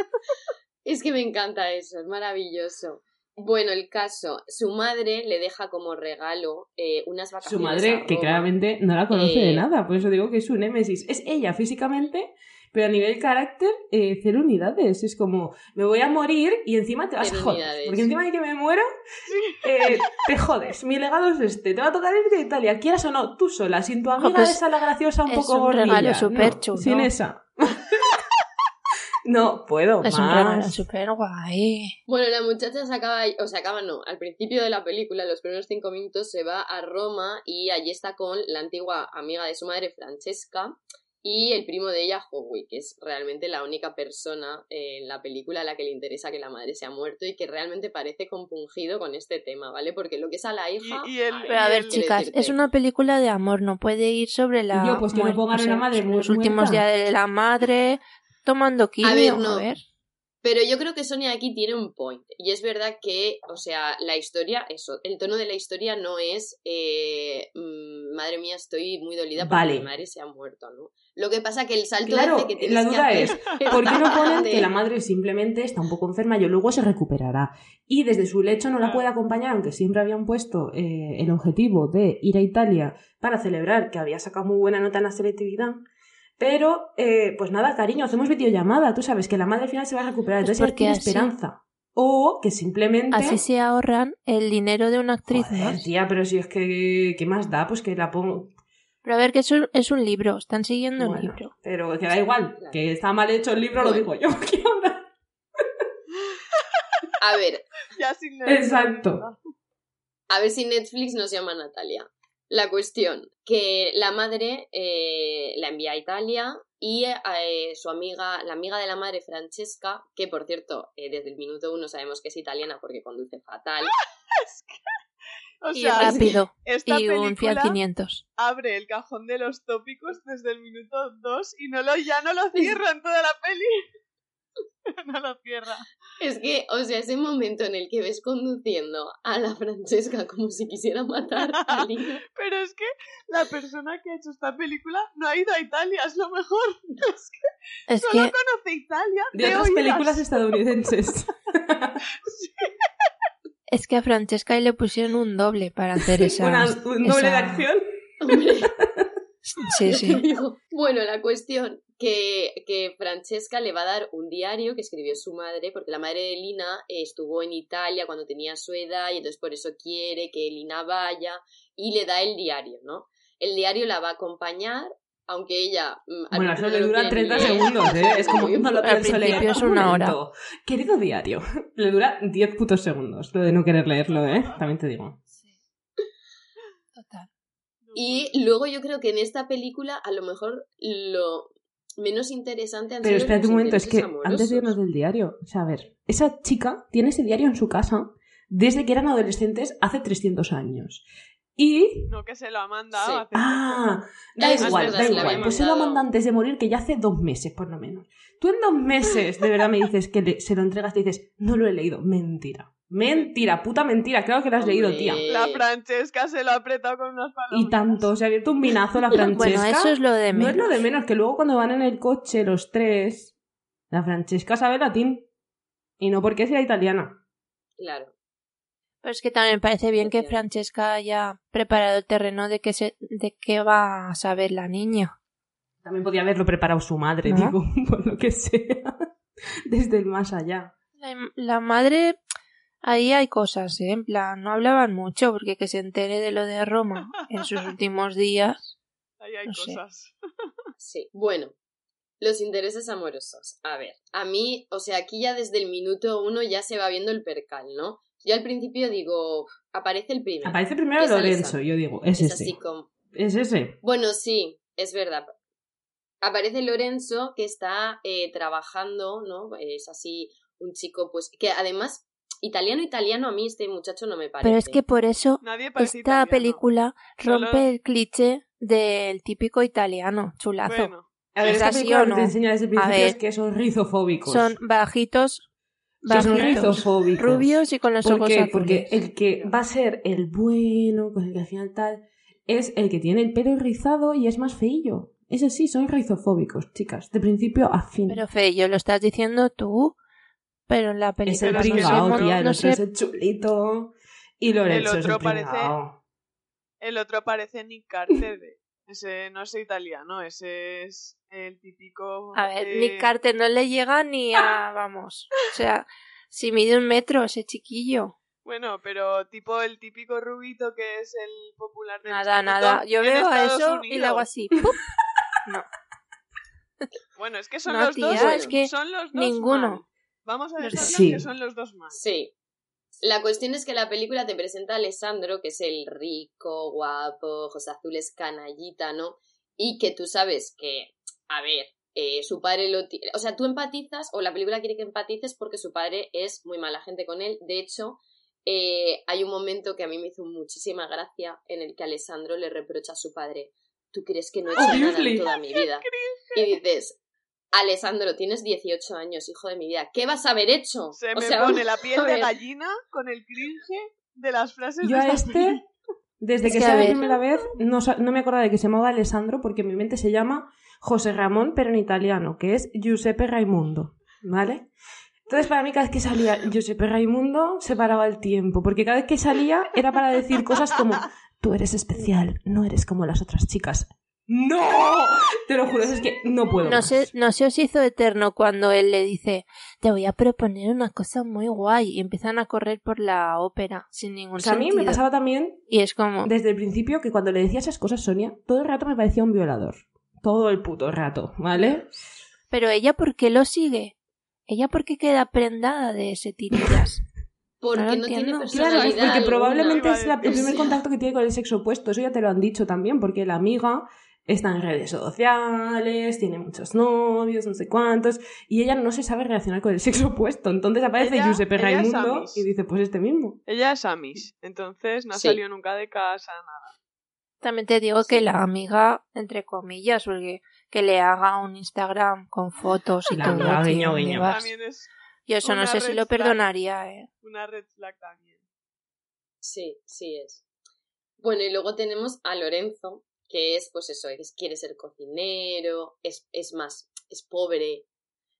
Es que me encanta eso, es maravilloso. Bueno, el caso, su madre le deja como regalo eh, unas Su vacaciones. madre, a que claramente no la conoce de Eh, nada, por eso digo que es su némesis. Es ella físicamente, pero a nivel carácter, eh, cero unidades. Es como, me voy a morir y encima te vas Cero a joder. unidades. Porque encima de que me muero, eh, te jodes. Mi legado es este. Te va a tocar irte a Italia, quieras o no, tú sola, sin tu amiga pues, esa la graciosa un es poco un gordilla. regalo No, superchulo. Sin esa. No, puedo Es más. un regalo súper guay. Bueno, la muchacha se acaba, o se acaba no, al principio de la película, en los primeros cinco minutos, se va a Roma y allí está con la antigua amiga de su madre, Francesca, y el primo de ella, Howie, que es realmente la única persona en la película a la que le interesa que la madre se ha muerto y que realmente parece compungido con este tema, ¿vale? Porque lo que es a la hija... Y, y el, ay, Pero a ver, chicas, decirte- es una película de amor, no puede ir sobre la. Yo, pues que no muerte, pongan o sea, una madre Los últimos días de la madre tomando quimio. ver, no. a ver. Pero yo creo que Sonia aquí tiene un point. Y es verdad que, o sea, la historia, eso, el tono de la historia no es, eh, mm, madre mía, estoy muy dolida porque Vale. mi madre se ha muerto, ¿no? Lo que pasa que el salto Claro, ese que tienes la que duda hacer es, ¿por qué no ponen que la madre simplemente está un poco enferma y luego se recuperará? Y desde su lecho no la puede acompañar, aunque siempre habían puesto eh, el objetivo de ir a Italia para celebrar que había sacado muy buena nota en la selectividad. Pero, eh, pues nada, cariño, hacemos videollamada. Tú sabes que la madre al final se va a recuperar, Pues entonces porque tiene así- esperanza. O que simplemente... Así se ahorran el dinero de una actriz Joder, más. tía, pero si es que... ¿Qué más da? Pues que la pongo... Pero a ver, que es un, es un libro, están siguiendo un libro. pero que da igual, que está mal hecho el libro, lo digo yo. que ahora- A ver, Ya sin Exacto. a ver si Netflix nos llama Natalia. La cuestión, que la madre eh, la envía a Italia y eh, su amiga, la amiga de la madre, Francesca, que por cierto, eh, desde el minuto uno sabemos que es italiana porque conduce fatal. O Y sea, rápido. esta Y un Fiat película 500. abre el cajón de los tópicos desde el minuto 2 y no lo, ya no lo cierra en toda la peli. no lo cierra. Es que, o sea, ese momento en el que ves conduciendo a la Francesca como si quisiera matar a Lina. Pero es que la persona que ha hecho esta película no ha ido a Italia, es lo mejor. Es que Es solo que conoce Italia De de otras oídas. películas estadounidenses. Es que a Francesca le pusieron un doble para hacer esa. Una- un doble de acción. Hombre, Sí, sí. Bueno, la cuestión que, que Francesca le va a dar un diario que escribió su madre, porque la madre de Lina eh, estuvo en Italia cuando tenía su edad y entonces por eso quiere que Lina vaya y le da el diario, ¿no? El diario la va a acompañar, aunque ella... mm, Bueno, eso le dura quiere 30 ni leer. segundos, ¿eh? Es como, no lo pienso leer. es Un una hora. Querido diario. Le dura 10 putos segundos, lo de no querer leerlo, ¿eh? También te digo. Total. Y luego yo creo que en esta película a lo mejor lo menos interesante han Pero sido espérate un momento, es que antes de irnos del diario, o sea, a ver, esa chica tiene ese diario en su casa desde que eran adolescentes hace 300 años. Y... No, que se lo ha mandado Sí. a hacer Ah, da es igual, verdad, da igual. Pues se lo mandado. manda antes de morir, que ya hace dos meses, por lo menos. Tú en dos meses, de verdad, me dices que le- se lo entregas y dices, no lo he leído. Mentira. Mentira, puta mentira. Claro que lo has leído, tía. La Francesca se lo ha apretado con unas palabras. Y tanto, se ha abierto un minazo la Francesca. Bueno, eso es lo de No menos. es lo de menos, que luego cuando van en el coche los tres, la Francesca sabe latín. Y no porque sea italiana. Claro. Pero es que también me parece bien que. Francesca haya preparado el terreno de que se, de qué va a saber la niña. También podía haberlo preparado su madre, ¿No? digo, por lo que sea. Desde el más allá. La, la madre, ahí hay cosas, ¿eh? En plan, no hablaban mucho porque que se entere de lo de Roma en sus últimos días. Ahí hay no sé. cosas. Sí. Bueno, los intereses amorosos. A ver, a mí, o sea, aquí ya desde el minuto uno ya se va viendo el percal, ¿no? Yo al principio digo, aparece el primero. Aparece primero Es Lorenzo, yo digo, es, Es ese. así como... Es ese. Bueno, sí, es verdad. Aparece Lorenzo que está eh, trabajando, ¿no? Es así un chico, pues, que además, italiano, italiano, a mí este muchacho no me parece. Pero es que por eso esta italiano. película Solo- rompe el cliché del típico italiano, chulazo. Bueno, A ver, ¿Es esta película no? te enseña desde el A principio ver. es que son rizofóbicos. Son bajitos, Son bajitos, rizofóbicos. rubios y con los ¿Por ojos qué? azules. Porque el que va a ser el bueno, con el que al final tal, es el que tiene el pelo rizado y es más feillo. Ese sí, son rizofóbicos, chicas, de principio a fin. Pero Feyo, lo estás diciendo tú, pero en la es película el es que pringao, no- tía, el no otro sé, es el chulito. Y Lorenzo El es el otro parece- pringao. el otro parece Nick Carter. de- Ese no es italiano, ese es el típico. A ver, eh, Nick Carter no le llega ni a, vamos, o sea, si mide un metro ese chiquillo. Bueno, pero tipo el típico rubito que es el popular del Nada, nada. Yo veo a eso y le hago así. ¡pup! Bueno, es que son No, los tía, dos. es que son los dos ninguno. mal. Vamos a dejarlo Sí. que son los dos mal. Sí. La cuestión es que la película te presenta a Alessandro, que es el rico, guapo, ojos azules, canallita, ¿no? Y que tú sabes que, a ver, eh, su padre lo tiene. O sea, tú empatizas, o la película quiere que empatices porque su padre es muy mala gente con él. De hecho, eh, hay un momento que a mí me hizo muchísima gracia en el que Alessandro le reprocha a su padre: ¿Tú crees que no he hecho nada en toda mi vida? Y dices. Alessandro, tienes 18 años, hijo de mi vida. ¿Qué vas a haber hecho? Se O me sea, pone la piel de gallina con el cringe de las frases Yo de a este, desde Es que que, sea a la primera vez, no me acordaba de que se llamaba Alessandro porque en mi mente se llama José Ramón, pero en italiano, que es Giuseppe Raimundo, ¿vale? Entonces, para mí, cada vez que salía Giuseppe Raimundo, se paraba el tiempo, porque cada vez que salía era para decir cosas como, tú eres especial, no eres como las otras chicas. ¡No! Te lo juro, es que no puedo. No más. se, no se os hizo eterno cuando él le dice, te voy a proponer una cosa muy guay y empiezan a correr por la ópera sin ningún O sea, a mí me pasaba también Y es como, desde el principio que cuando le decía esas cosas, Sonia, todo el rato me parecía un violador. Todo el puto rato, ¿vale? pero ella ¿por qué lo sigue? Ella ¿por qué queda prendada de ese tirillas? Porque No no, lo tiene entiendo. personalidad. Claro, porque probablemente es la- el primer contacto que tiene con el sexo opuesto. Eso ya te lo han dicho también, porque la amiga está en redes sociales, tiene muchos novios, no sé cuántos, y ella no se sabe relacionar con el sexo opuesto. Entonces aparece Ella- Giuseppe ella Raimundo y dice, pues este mismo. Ella es Amis, entonces no ha Sí. salido nunca de casa, nada. También te digo que la amiga, entre comillas, porque que le haga un Instagram con fotos y La todo. amiga, guiño, ¿dónde guiño. es Yo eso no sé si lo perdonaría, eh. una red flag también. Sí, sí es. Bueno, y luego tenemos a Lorenzo, que es, pues eso, es, quiere ser cocinero, es, es más, es pobre.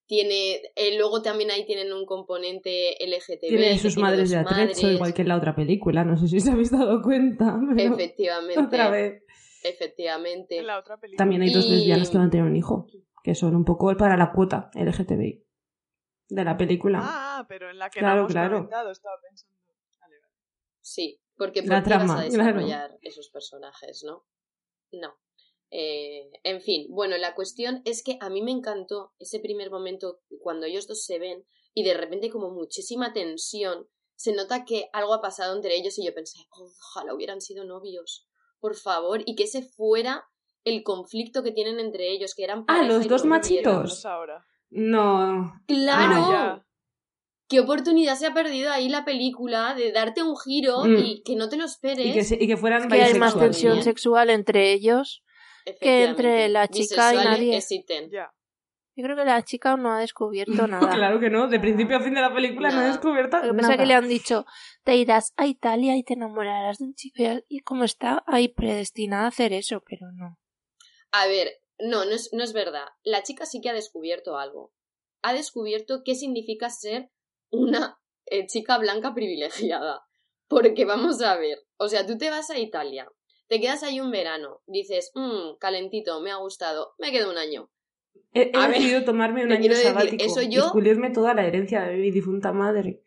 Tiene, eh, luego también ahí tienen un componente LGTB. Tiene que sus tiene madres de atrecho, madres. igual que en la otra película. No sé si os habéis dado cuenta. pero Efectivamente. Otra vez. Efectivamente. En la otra película. También hay dos Y- lesbianas que van a tener un hijo, que son un poco para la cuota LGTBI de la película. Ah, pero en la que Claro, no hemos claro. comentado, estaba pensando. Vale, vale. Sí, porque La ¿por qué vas trama, a claro. desarrollar esos personajes, no? No. Eh, en fin, bueno, la cuestión es que a mí me encantó ese primer momento cuando ellos dos se ven y de repente como muchísima tensión, se nota que algo ha pasado entre ellos y yo pensé, "Oh, ojalá hubieran sido novios, por favor, y que ese fuera el conflicto que tienen entre ellos, que eran Ah, los dos machitos. ahora. No. Claro, Ah. Qué oportunidad se ha perdido ahí la película de darte un giro Mm. y que no te lo esperes. Y que, se- y que fueran Que hay más tensión sexual entre ellos. que entre la chica y nadie. existen. Ya. Yo creo que la chica no ha descubierto nada. Claro que no, de principio a fin de la película no Nada. descubierto Lo que pasa nada. es que le han dicho, te irás a Italia y te enamorarás de un chico. Y como está ahí predestinada a hacer eso, pero no. A ver, no, no es, no es verdad. La chica sí que ha descubierto algo. Ha descubierto qué significa ser una eh, chica blanca privilegiada. Porque vamos a ver, o sea, tú te vas a Italia, te quedas ahí un verano, dices, mmm, calentito, me ha gustado, me quedo un año. He, he A ver, decidido tomarme un año quiero decir, sabático eso y yo- toda la herencia de mi difunta madre.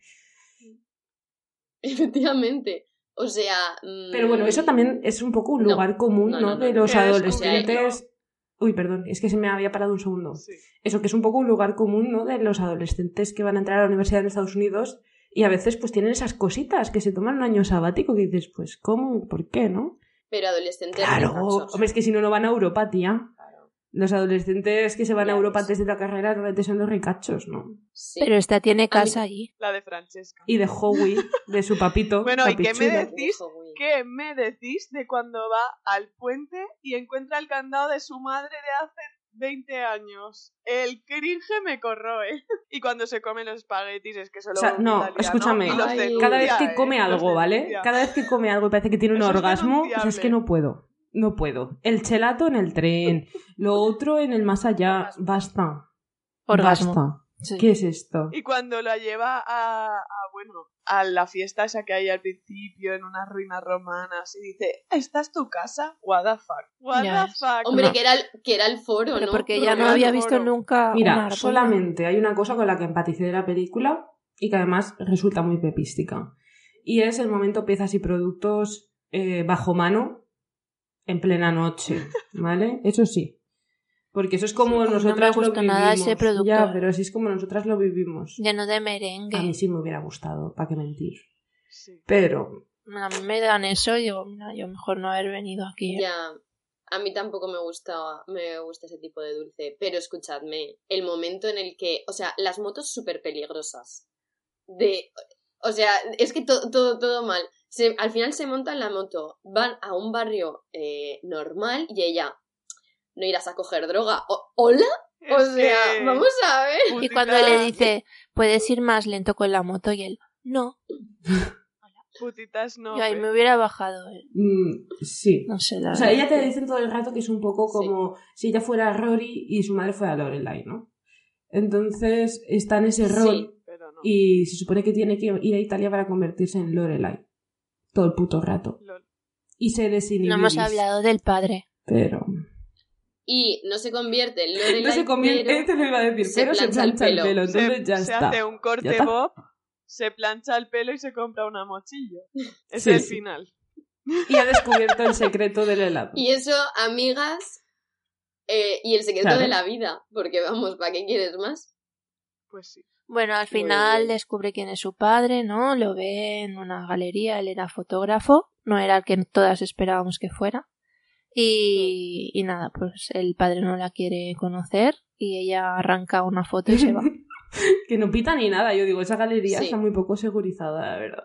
Efectivamente. O sea. mm, Pero bueno, eso también es un poco un No. lugar común, No, ¿no? no, no, de los adolescentes. Uy, perdón, es que se me había parado un segundo. Sí. Eso que es un poco un lugar común, ¿no? De los adolescentes que van a entrar a la universidad en Estados Unidos y a veces pues tienen esas cositas que se toman un año sabático que dices, pues ¿cómo? ¿Por qué, no? Pero adolescentes. Claro, hombre, es que si no, no van a Europa, tía. Los adolescentes que se van a Europa antes de la carrera realmente son los ricachos, ¿no? Sí. Pero esta tiene casa allí. La de Francesca. Y de Howie, de su papito. Bueno, ¿y qué me decís? ¿Qué me decís de cuando va al puente y encuentra el candado de su madre de hace 20 años? El cringe me corroe. Y cuando se come los espaguetis es que solo O sea, no, italiano, escúchame. Ay. denuncia, Cada vez que ¿eh? come algo, ¿vale? Cada vez que come algo y parece que tiene un Eso es orgasmo, o sea, es que no puedo. No puedo. El chelato en el tren, lo otro en el más allá. Basta. Orgasmo. Basta. Sí. ¿Qué es esto? Y cuando la lleva a, a, bueno, a la fiesta esa que hay al principio en unas ruinas romanas y dice, ¿esta es tu casa? What the fuck? What Ya the fuck? Hombre, No. que, era el, que era el foro, Pero ¿no? porque ella no había visto foro. nunca un Mira, solamente hay una cosa con la que empaticé de la película y que además resulta muy pepística. Y es el momento piezas y productos eh, bajo mano en plena noche, ¿vale? Eso sí. Porque eso es como Sí, mí no me nosotras lo vivimos. nada ese producto. Ya, pero así es como nosotras lo vivimos. Lleno de A mí merengue. sí me hubiera gustado, ¿para qué mentir? Sí. Pero A mí me dan eso y digo, mira, yo mejor no haber venido aquí. ¿eh? Ya. A mí tampoco me gusta, me gusta ese tipo de dulce. Pero escuchadme, el momento en el que. O sea, las motos súper peligrosas. De. O sea, es que todo, todo, todo mal. Se- al final se montan la moto, van a un barrio eh, normal y ella. No irás a coger droga. O- ¿Hola? O Es sea, que- vamos a ver. Y Putita- cuando le dice, puedes ir más lento con la moto, y él, no, Putitas no. yo ahí me hubiera bajado. eh. Mm, sí. No sé, la O sea, ella te dicen todo el rato que es un poco Sí. como si ella fuera Rory y su madre fuera Lorelai, ¿no? Entonces está en ese rol Sí. Pero no. y se supone que tiene que ir a Italia para convertirse en Lorelai. Todo el puto rato. Lol. Y se desinhibe. No hemos hablado del padre. Pero... Y no se convierte en Lorelai, No se convierte, este lo iba a decir, se pero se plancha el plancha el pelo. pelo, Se, entonces ya se está. hace un corte bob, se plancha el pelo y se compra una mochillo. Es Sí, el sí. final. Y ha descubierto el secreto del helado. Y eso, amigas, eh, y el secreto Claro. de la vida, porque vamos, ¿para qué quieres más? Pues sí. Bueno, al final descubre quién es su padre, ¿no? Lo ve en una galería, él era fotógrafo, no era el que todas esperábamos que fuera. Y, y nada, pues el padre no la quiere conocer y ella arranca una foto y se va. que no pita ni nada. Yo digo, esa galería Sí. está muy poco segurizada, la verdad.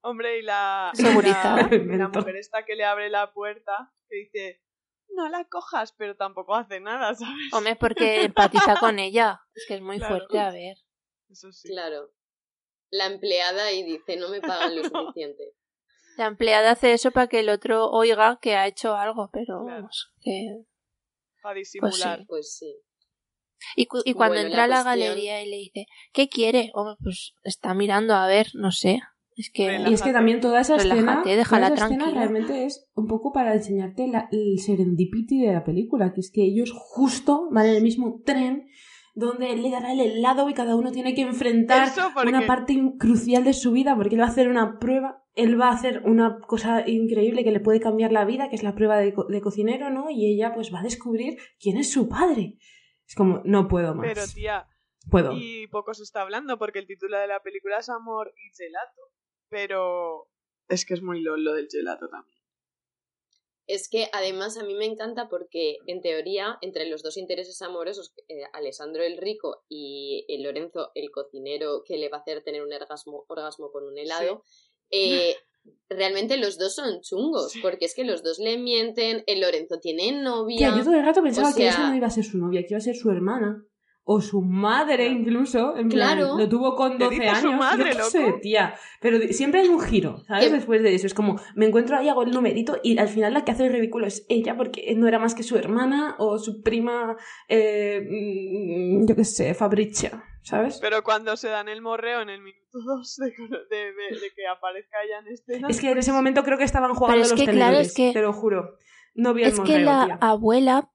Hombre, y la, Segurizada. y la, la mujer esta que le abre la puerta, que dice, no la cojas, pero tampoco hace nada, ¿sabes? Hombre, porque empatiza con ella. Es que es muy Claro. fuerte, a ver. Eso sí. Claro. La empleada y dice, no me pagan lo suficiente. La empleada hace eso para que el otro oiga que ha hecho algo, pero Claro. vamos, que... Para disimular. sí. Pues sí. Y, cu- y cuando Bueno, entra la a la cuestión- galería y le dice, ¿qué quiere? Hombre, pues está mirando a ver, no sé. Es que... Y es que también toda esa escena, Relájate, toda esa escena tranquila. realmente es un poco para enseñarte la- el serendipity de la película, que es que ellos justo van en el mismo tren donde él le dará el helado y cada uno tiene que enfrentar porque- una parte crucial de su vida porque él va a hacer una prueba, él va a hacer una cosa increíble que le puede cambiar la vida, que es la prueba de, co- de cocinero, ¿no? Y ella pues va a descubrir quién es su padre. Es como, no puedo más. Pero tía, puedo. y poco se está hablando porque el título de la película es Amor y Gelato. Pero es que es muy lol lo del gelato también. Es que además a mí me encanta porque, en teoría, entre los dos intereses amorosos, eh, Alessandro el rico y eh, Lorenzo el cocinero que le va a hacer tener un orgasmo, orgasmo con un helado, eh, realmente los dos son chungos, Sí. porque es que los dos le mienten, el Lorenzo tiene novia. Tía, yo todo el rato pensaba O que esa no iba a ser su novia, que iba a ser su hermana. O su madre, incluso. En plan, Claro. lo tuvo con ¿Te 12 dice su años. madre, yo qué loco? sé, tía. Pero siempre hay un giro, ¿sabes? Que- Después de eso. Es como, me encuentro ahí, hago el numerito y al final la que hace el ridículo es ella porque no era más que su hermana o su prima, eh, mm, yo qué sé, Fabricia, ¿sabes? Pero cuando se dan el morreo en el minuto 2 de, de- de- de que aparezca ella en escena. Es que en ese momento creo que estaban jugando Pero es los que, claro, es que- te lo juro. No vi el Es que la tía. abuela,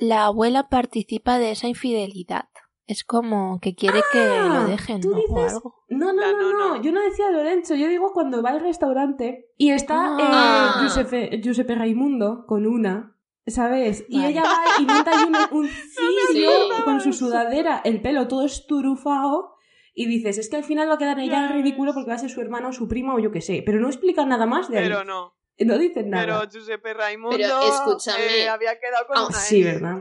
la abuela participa de esa infidelidad. Es como que quiere que Ah, lo dejen, ¿tú ¿no? O dices? algo. No, no, no, no. Yo no decía Lorenzo. Yo digo cuando va al restaurante y está Ah. eh, Giuseppe, Giuseppe Raimundo con una, ¿sabes? Y Vale. ella va y monta ahí un, un cirio acordaba con su sudadera, el pelo todo esturufado. Y dices, es que al final va a quedar ella en ridículo porque va a ser su hermana o su prima o yo qué sé. Pero no explican nada más de ahí. Pero no. No dicen nada. Pero Giuseppe Raimundo Pero escúchame. eh, había quedado con Ah, una Sí. ¿verdad?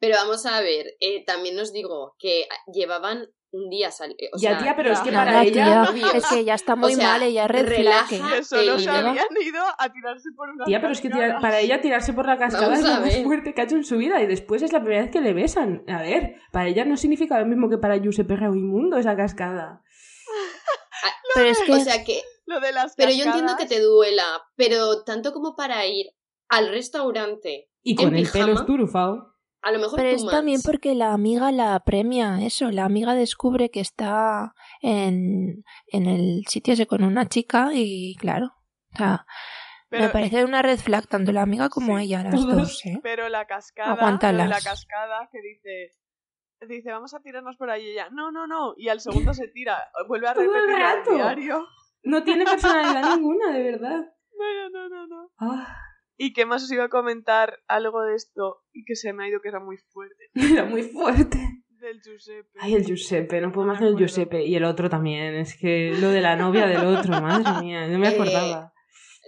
Pero vamos a ver, eh, también os digo que llevaban un día sal o Ya, sea, tía, pero es que para Nada, ella... tía, es que ya está muy O sea, mal, ella red relaja. solo Eh, se habían ido a tirarse por una Tía, pero es que para ella tirarse por la cascada Vamos es lo más fuerte que ha hecho en su vida y después es la primera vez que le besan. A ver, para ella no significa lo mismo que para Giuseppe Raimundo esa cascada. Pero es que O sea que, Lo de las pero yo entiendo que te duela, pero tanto como para ir al restaurante, Y con En el pelo esturufado. a lo mejor Pero es también porque la amiga la premia eso, la amiga descubre que está en, en el sitio ese con una chica y claro, o sea, pero, me parece una red flag tanto la amiga como Sí, ella, las dos, ¿eh? pero la cascada, la cascada que dice dice, vamos a tirarnos por ahí y ella, no, no, no, y al segundo se tira, vuelve a repetir el rato. diario. No tiene personalidad ninguna, de verdad. No, no, no, no. Ah, ¿Y qué más os iba a comentar algo de esto y que se me ha ido que era muy fuerte? era muy fuerte. Del Giuseppe. Ay, el Giuseppe, no puedo No más me el acuerdo. Giuseppe. Y el otro también, es que lo de la novia del otro, madre mía, no me Eh, acordaba.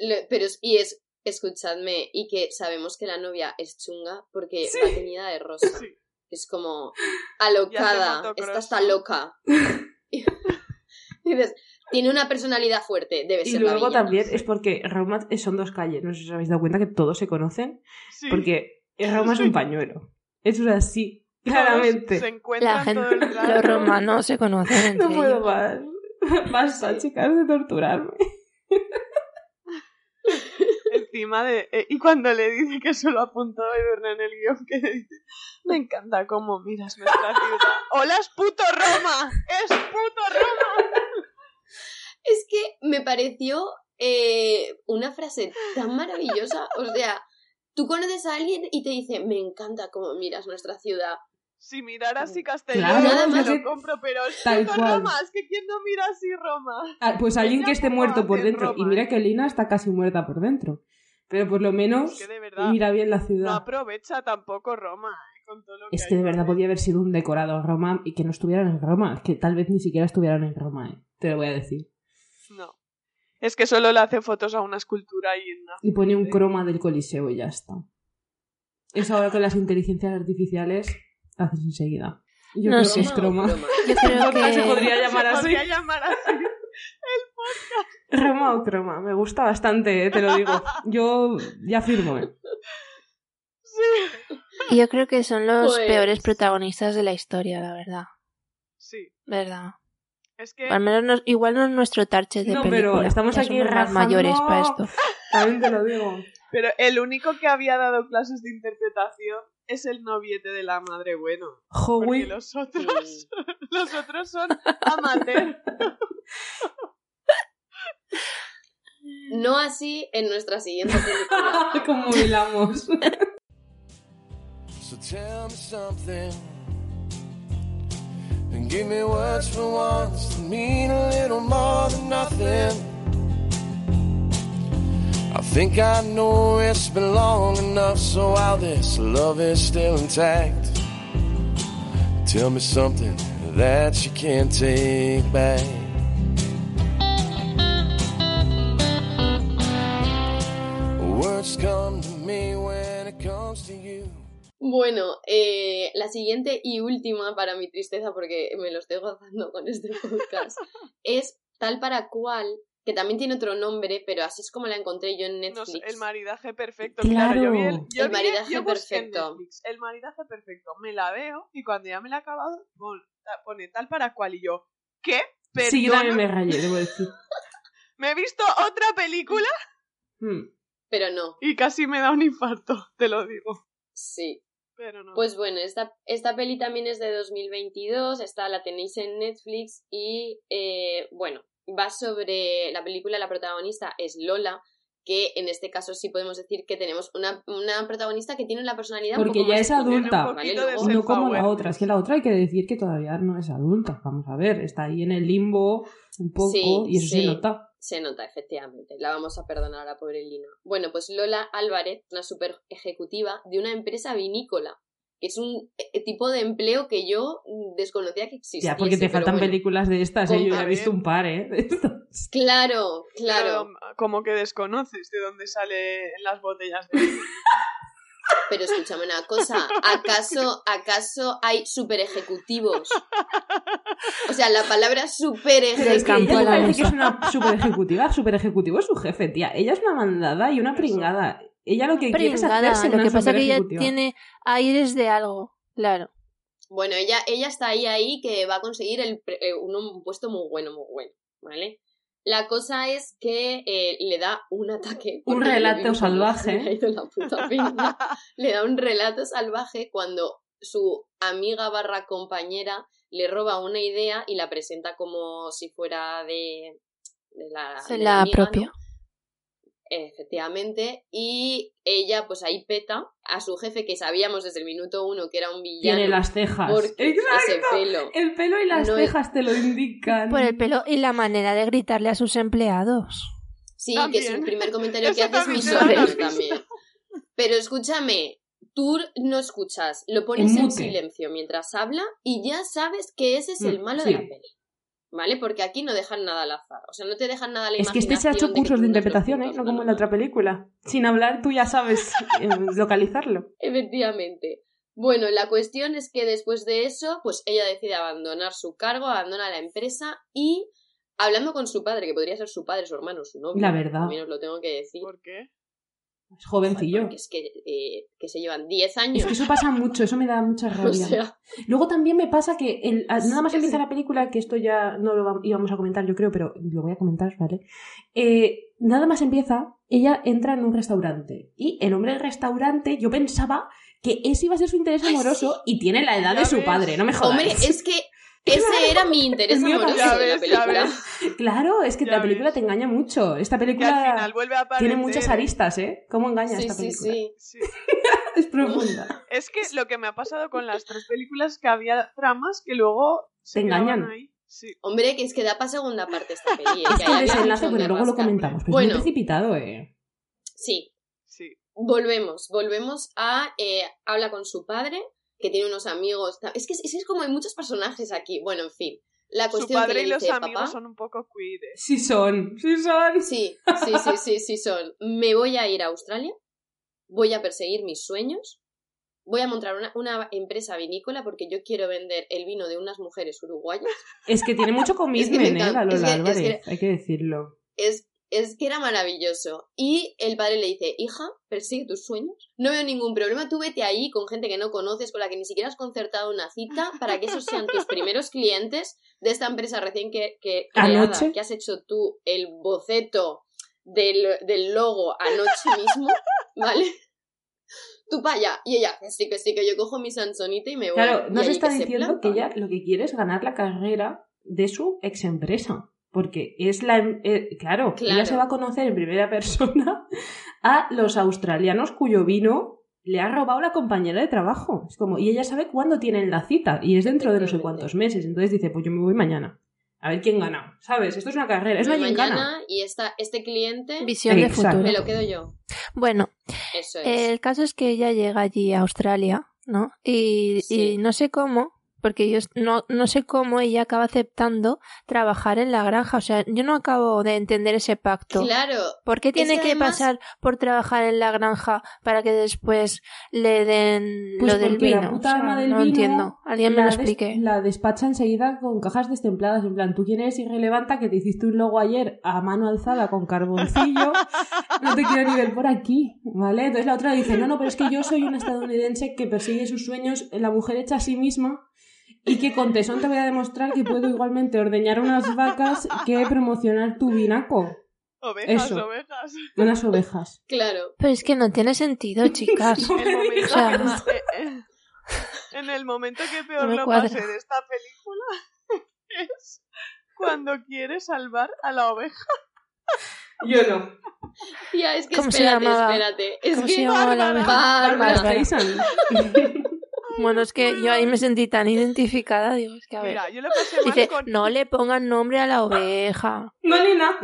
Lo- pero es- y es, escuchadme, y que sabemos que la novia es chunga porque Sí. va teñida de rosa. Sí. Es como alocada, está ¿no? loca. Y dices, tiene una personalidad fuerte, debe Y ser la luego villana. también es porque Roma son dos calles, no sé si os habéis dado cuenta que todos se conocen, Sí. porque Roma es un pañuelo. Eso es así, claramente. Se encuentran La gente, todo el rato. los romanos se conocen entre No puedo más. Basta, chicas, de torturarme. Encima de. eh, y cuando le dice que solo apuntó Edurne en el guion, que le dice: Me encanta cómo miras nuestra ciudad. ¡Hola, es puto Roma! ¡Es puto Roma! Es que me pareció eh, una frase tan maravillosa. O sea, tú conoces a alguien y te dice, me encanta cómo miras nuestra ciudad. Si mirara así Castellón, Claro, me es lo que- compro, pero es tal puto cual. Roma. Es que ¿quién no mira así Roma? Ah, Pues alguien que esté muerto por dentro. Roma, Y mira que Lina está casi muerta por dentro. Pero por lo menos Es que de verdad. mira bien la No ciudad. aprovecha tampoco Roma, eh, con todo lo que Es hay que de verdad ver. podía haber sido un decorado en Roma y que no estuvieran en Roma. Es que tal vez ni siquiera estuvieran en Roma, eh. Te lo voy a decir. No. Es que solo le hace fotos a una escultura y una... Y pone un croma del Coliseo y ya está. Es ahora que las inteligencias artificiales haces enseguida. Yo No creo sé. que es croma. Yo creo Podcast se que podría llamar Se así. podría llamar así. Roma o croma. Me gusta bastante, eh, te lo digo. Yo ya firmo, eh. yo creo que son los Pues- peores protagonistas de la historia, la verdad. Sí. ¿Verdad? Es que... Al menos nos- igual no es nuestro target de No, película. pero estamos ya aquí somos más rajando. mayores para esto. También te lo digo. Pero el único que había dado clases de interpretación es el noviete de la madre bueno. Porque Howie. los otros, los otros son amateur. No así en nuestra siguiente película. Como hilamos. So tell me something and give me words for once that mean a little more than nothing. I think I know it's been long enough, so while this love is still intact, tell me something that you can't take back. Words come to me when it comes to you. Bueno, eh, la siguiente y última para mi tristeza, porque me lo estoy gozando con este podcast, es tal para cual, que también tiene otro nombre, pero así es como la encontré yo en Netflix. el maridaje perfecto. Claro. Claro, yo vi el, yo El vi- maridaje yo perfecto. Netflix, el maridaje perfecto. Me la veo y cuando ya me la he acabado, pone tal para cual y yo, ¿qué? Sí, yo me rayé, debo decir. ¿Me he visto otra película? Hmm. Pero no, Y casi me da un infarto, te lo digo. sí. Pero no. Pues bueno, esta, esta peli también es de 2022, esta la tenéis en Netflix y eh, bueno, va sobre la película, la protagonista es Lola, que en este caso sí podemos decir que tenemos una, una protagonista que tiene una personalidad un Porque poco ya más es adulta. Un ¿vale? Luego- No como la otra. Es que la otra hay que decir que todavía no es adulta. Vamos a ver, está ahí en el limbo un poco Sí, y eso sí. se nota. Se nota, efectivamente. La vamos a perdonar a la pobre Lina. Bueno, pues Lola Álvarez, una super ejecutiva de una empresa vinícola, que es un eh, tipo de empleo que yo mm, desconocía que existía. Ya, porque te faltan películas de estas, ¿eh? Yo ya he visto un par, ¿eh? De estas. Claro, claro. Pero, como que desconoces de dónde sale en las botellas de Pero escúchame una cosa, ¿acaso, acaso hay super ejecutivos? O sea, la palabra super Pero el Es que ella es una super ejecutiva. Super ejecutivo es su jefe, tía. Ella es una mandada y una pringada. Ella lo que quiere es Pringada, hacerse lo una que pasa que ella tiene aires de algo, claro. Bueno, ella, ella está ahí, ahí que va a conseguir el, pre- eh, un, un puesto muy bueno, muy bueno, ¿vale? La cosa es que eh, le da un ataque. Un relato salvaje. le ha ido la puta pinta. le da un relato salvaje cuando su amiga barra compañera le roba una idea y la presenta como si fuera de, de la, Se de la amiga, ¿no? Efectivamente, y ella pues ahí peta a su jefe que sabíamos desde el minuto uno que era un villano. Tiene las cejas. porque pelo. El pelo y las No es- cejas te lo indican. Por el pelo y la manera de gritarle a sus empleados. Sí, También. que es el primer comentario que Eso hace es también. Pero escúchame, tú no escuchas, lo pones En silencio mientras habla y ya sabes que ese es el Mm, malo sí. de la peli. ¿Vale? Porque aquí no dejan nada al azar. O sea, no te dejan nada a la Es que este se ha hecho de cursos de interpretación, ¿eh? No como en la otra película. Sin hablar, tú ya sabes eh, localizarlo. Efectivamente. Bueno, la cuestión es que después de eso, pues ella decide abandonar su cargo, abandona la empresa y hablando con su padre, que podría ser su padre, su hermano, su novio. La verdad. También os lo tengo que decir. ¿Por qué? Es jovencillo. Porque es que, eh, que se llevan 10 años. Es que eso pasa mucho, eso me da mucha o rabia. sea, Luego también me pasa que el- nada más empieza la película, que esto ya no lo íbamos a comentar, yo creo, pero lo voy a comentar, ¿vale? Eh, nada más empieza, ella entra en un restaurante. Y el hombre del restaurante, yo pensaba que ese iba a ser su interés Ay, amoroso y tiene la edad Ya de su ves. padre, no me jodas. hombre, es que ese era mi interés amoroso de la película. Claro, es que Ya la película ves. te engaña mucho. Esta Que al película final vuelve a aparecer. tiene muchas aristas, ¿eh? ¿Cómo engaña Sí, esta película? sí. Sí. Es profunda. Es que lo que me ha pasado con las tres películas es que había tramas que luego se Te engañan. ahí. Sí. Hombre, que es que da para segunda parte esta peli. ¿eh? Es Que que desenlace, bueno, luego lo comentamos, pero es muy precipitado, ¿eh? sí, Sí. volvemos, volvemos a eh, habla con su padre, que tiene unos amigos. Es que es, es como hay muchos personajes aquí. Bueno, en fin. La Su cuestión que padre le y los dice, amigos papá, son un poco queer. Sí son, sí son. Sí, sí, sí, sí, sí son. Me voy a ir a Australia, voy a perseguir mis sueños, voy a montar una, una empresa vinícola porque yo quiero vender el vino de unas mujeres uruguayas. Es que tiene mucho me commitment, ¿eh? encanta. La Lola Es que- es que- hay que decirlo. Es, es que era maravilloso. Y el padre le dice, hija, persigue tus sueños. No veo ningún problema, tú vete ahí con gente que no conoces, con la que ni siquiera has concertado una cita, para que esos sean tus primeros clientes de esta empresa recién que, que creada, Anoche. que has hecho tú el boceto del, del logo anoche mismo, ¿vale? Tú para allá. Y ella, que sí, que sí, que yo cojo mi Sansonita y me voy. Claro, nos está que se diciendo que ella lo que quiere es ganar la carrera de su ex empresa. Porque es la. eh, claro, ella se va a conocer en primera persona a los australianos cuyo vino le ha robado la compañera de trabajo. Es como, y ella sabe cuándo tienen la cita y es dentro de no sé cuántos meses. Entonces dice, pues yo me voy mañana. A ver quién gana. ¿Sabes? Esto es una carrera, es una mañana y esta, este cliente Visión de futuro. me lo quedo yo. Bueno, Eso es. el caso es que ella llega allí a Australia, ¿no? Y, Sí. y no sé cómo, porque yo no, no sé cómo ella acaba aceptando trabajar en la granja. O sea, yo no acabo de entender ese pacto. Claro, ¿Por qué tiene que que además- pasar por trabajar en la granja para que después le den Pues lo del la vino? puta O sea, ama del no vino entiendo. Alguien me la lo explique. La despacha enseguida con cajas destempladas. En plan, tú quién eres irrelevante que te hiciste un logo ayer a mano alzada con carboncillo. no te quiero ni ver por aquí, ¿vale? Entonces la otra dice, no, no, pero es que yo soy una estadounidense que persigue sus sueños, la mujer hecha a sí misma. Y que con tesón te voy a demostrar que puedo igualmente ordeñar unas vacas que promocionar tu vinaco. Ovejas, Eso. ovejas. Unas ovejas. claro. Pero es que no tiene sentido, chicas. No El me momento digas. sea, que eh, eh, en el momento que peor lo cuadra. pasé de esta película es cuando quiere salvar a la oveja. Yo no. Tía, es que ¿Cómo se espérate, llamaba? espérate. Es ¿Cómo que se la Bárbara. oveja? Bárbara. Bárbara. Bueno, es que yo ahí me sentí tan identificada, digo, es que a ver. Mira, yo lo pasé mal Dice, con... no le pongan nombre a la oveja. No, Nina.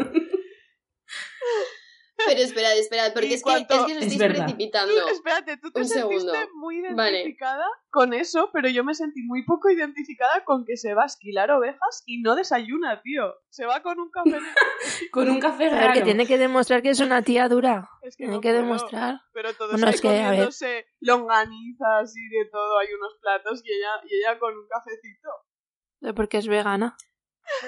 Pero esperad, esperad, porque es, cuanto- que, es que os Es estáis verdad. precipitando. Tú, espérate, tú te Un sentiste segundo. muy Vale. identificada con eso, pero yo me sentí muy poco identificada con que se va a esquilar ovejas y no desayuna, tío. Se va con un café. Con un café raro. que tiene que demostrar que es una tía dura. Es que Tiene no que puedo. demostrar. Pero todos Bueno, es que, a ver. Longanizas y de todo, hay unos platos y ella, y ella con un cafecito. Porque es vegana.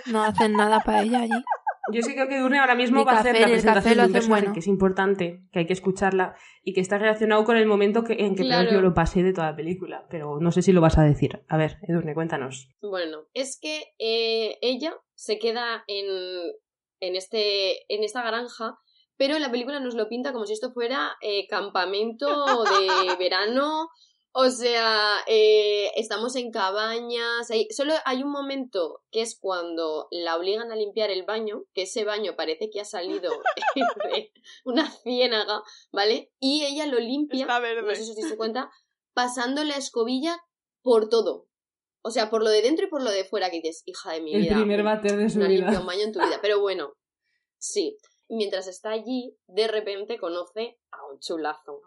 No hacen nada para ella allí. Yo sí creo que Durne ahora mismo va a hacer la presentación lo de un personaje bueno. que es importante, que hay que escucharla y que está relacionado con el momento que, en que Claro. yo lo pasé de toda la película. Pero no sé si lo vas a decir. A ver, Edurne, cuéntanos. Bueno, es que eh, ella se queda en, en, este, en esta granja, pero la película nos lo pinta como si esto fuera eh, campamento de verano. O sea, eh, estamos en cabañas. hay- solo hay un momento que es cuando la obligan a limpiar el baño, que ese baño parece que ha salido de una ciénaga, ¿vale? Y ella lo limpia no sé si os diste cuenta, pasando la escobilla por todo. O sea, por lo de dentro y por lo de fuera, que dices, hija de mi El vida. primer váter de su no vida. un baño en tu vida. Pero bueno, sí. Mientras está allí, de repente conoce a un chulazo.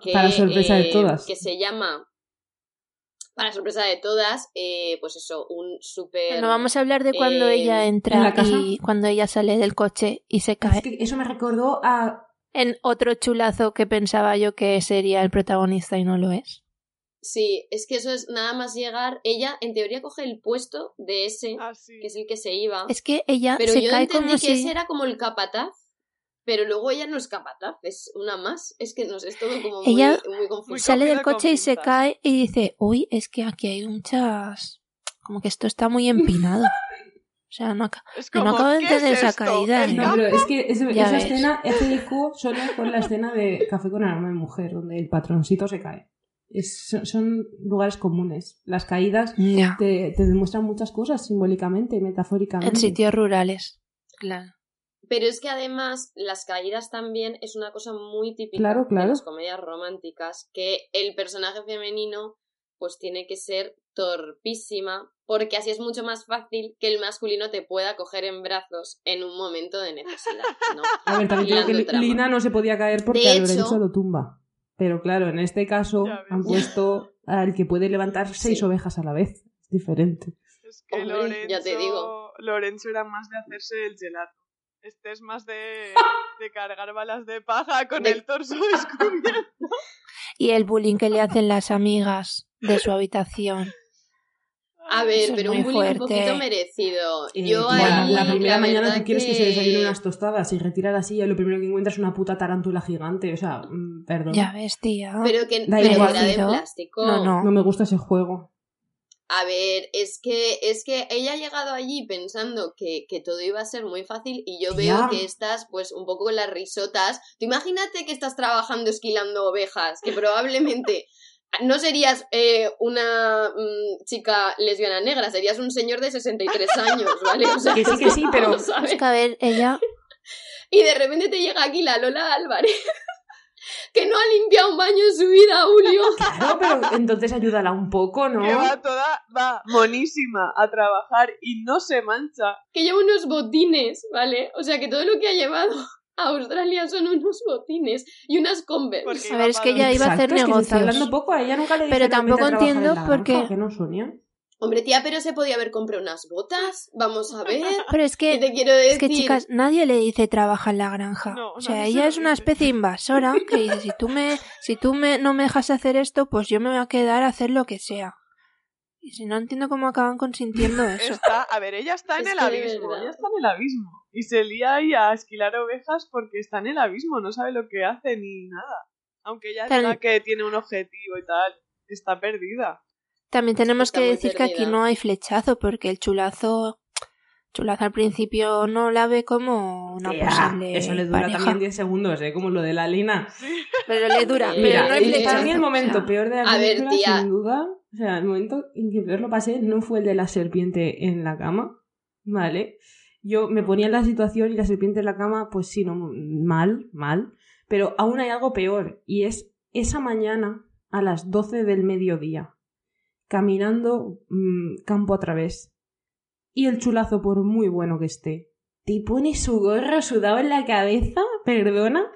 Que, Para sorpresa de eh, todas. Que se llama. Para sorpresa de todas, eh, pues eso, un súper. Bueno, vamos a hablar de cuando eh, ella ¿en entra la casa? y cuando ella sale del coche y se Es cae. que eso me recordó a... En otro chulazo que pensaba yo que sería el protagonista y no lo es. Sí, es que eso es nada más llegar. Ella, en teoría, coge el puesto de ese, Ah, sí. que es el que se iba. Es que ella Pero se yo cae entendí como que si... ese era como el capataz. pero luego ella no es capataz, es una más. Es que no sé, es todo como Ella muy, muy confuso. Sale del coche y se cae y dice, uy, es que aquí hay muchas... Como que esto está muy empinado. O sea, no, Es como, no acabo de ¿qué es entender esa caída, ¿El ¿eh? No, pero es que esa ves. escena eco solo con la escena de Café con aroma de mujer, donde el patroncito se cae. Es- son, son lugares comunes. Las caídas te, te demuestran muchas cosas simbólicamente, metafóricamente. En sitios rurales. Claro. Pero es que además las caídas también es una cosa muy típica Claro, claro. de las comedias románticas, que el personaje femenino pues tiene que ser torpísima, porque así es mucho más fácil que el masculino te pueda coger en brazos en un momento de necesidad, ¿no? A ver, también que. Lina no se podía caer porque De a hecho- Lorenzo lo tumba. Pero claro, en este caso han puesto al que puede levantar seis Sí. ovejas a la vez. Es diferente. Es que Hombre, Lorenzo, ya te digo. Lorenzo era más de hacerse el gelato. Este es más de, de cargar balas de paja con De- el torso descubierto. Y el bullying que le hacen las amigas de su habitación. A ver, Eso pero un bullying un poquito merecido. Eh, Yo bueno, ahí, la primera mañana tú quieres que... que se desayune unas tostadas y retira la silla y lo primero que encuentras es una puta tarántula gigante. O sea, mm, perdón. Ya ves, tía. Pero que Da pero igual. era de plástico. No, no. No me gusta ese juego. A ver, es que, es que ella ha llegado allí pensando que, que todo iba a ser muy fácil y yo Tía. veo que estás pues un poco con las risotas. Tú imagínate que estás trabajando esquilando ovejas, que probablemente no serías eh, una mm, chica lesbiana negra, serías un señor de 63 años, ¿vale? O sea, Que sí, que sí, pero-. Es que a ver, ella... Y de repente te llega aquí la Lola Álvarez, que no ha limpiado un baño en su vida, Julio. Claro, pero entonces ayúdala un poco, ¿no? Que va toda, va monísima a trabajar y no se mancha. que lleva unos botines, ¿vale? O sea que todo lo que ha llevado a Australia son unos botines y unas Converse. A ver, es que ella iba a hacer Exacto, es que se está negocios. hablando poco, a ella nunca le Pero tampoco "Vete a trabajar en entiendo por qué- granja", que no, Sonia? Hombre, tía, pero se podía haber comprado unas botas. Vamos a ver. Pero es ¿Qué que... te quiero decir? Es que, chicas, nadie le dice trabaja en la granja. No, o sea, ella es una especie invasora que dice, si tú me, si tú me, no me dejas hacer esto, pues yo me voy a quedar a hacer lo que sea. Y si no entiendo cómo acaban consintiendo eso. Está, a ver, ella está en el abismo, ella está en el abismo. Y se lía ahí a esquilar ovejas porque está en el abismo, no sabe lo que hace ni nada. Aunque ella Pero- diga que tiene un objetivo y tal, está perdida. También tenemos está que decir que aquí no hay flechazo, porque el chulazo, chulazo al principio no la ve como una posible eso le dura pareja. también 10 segundos, ¿eh? Como lo de la Lina. Pero le dura, pero Mira, no hay flechazo. para mí el momento o sea, peor de la a ver, película, tía. sin duda, o sea, el momento en que peor lo pasé no fue el de la serpiente en la cama, ¿vale? Yo me ponía en la situación y la serpiente en la cama, pues sí, no, mal, mal, pero aún hay algo peor, y es esa mañana a las 12 del mediodía, caminando mm, campo a través, y el chulazo, por muy bueno que esté, te pone su gorro sudado en la cabeza, perdona.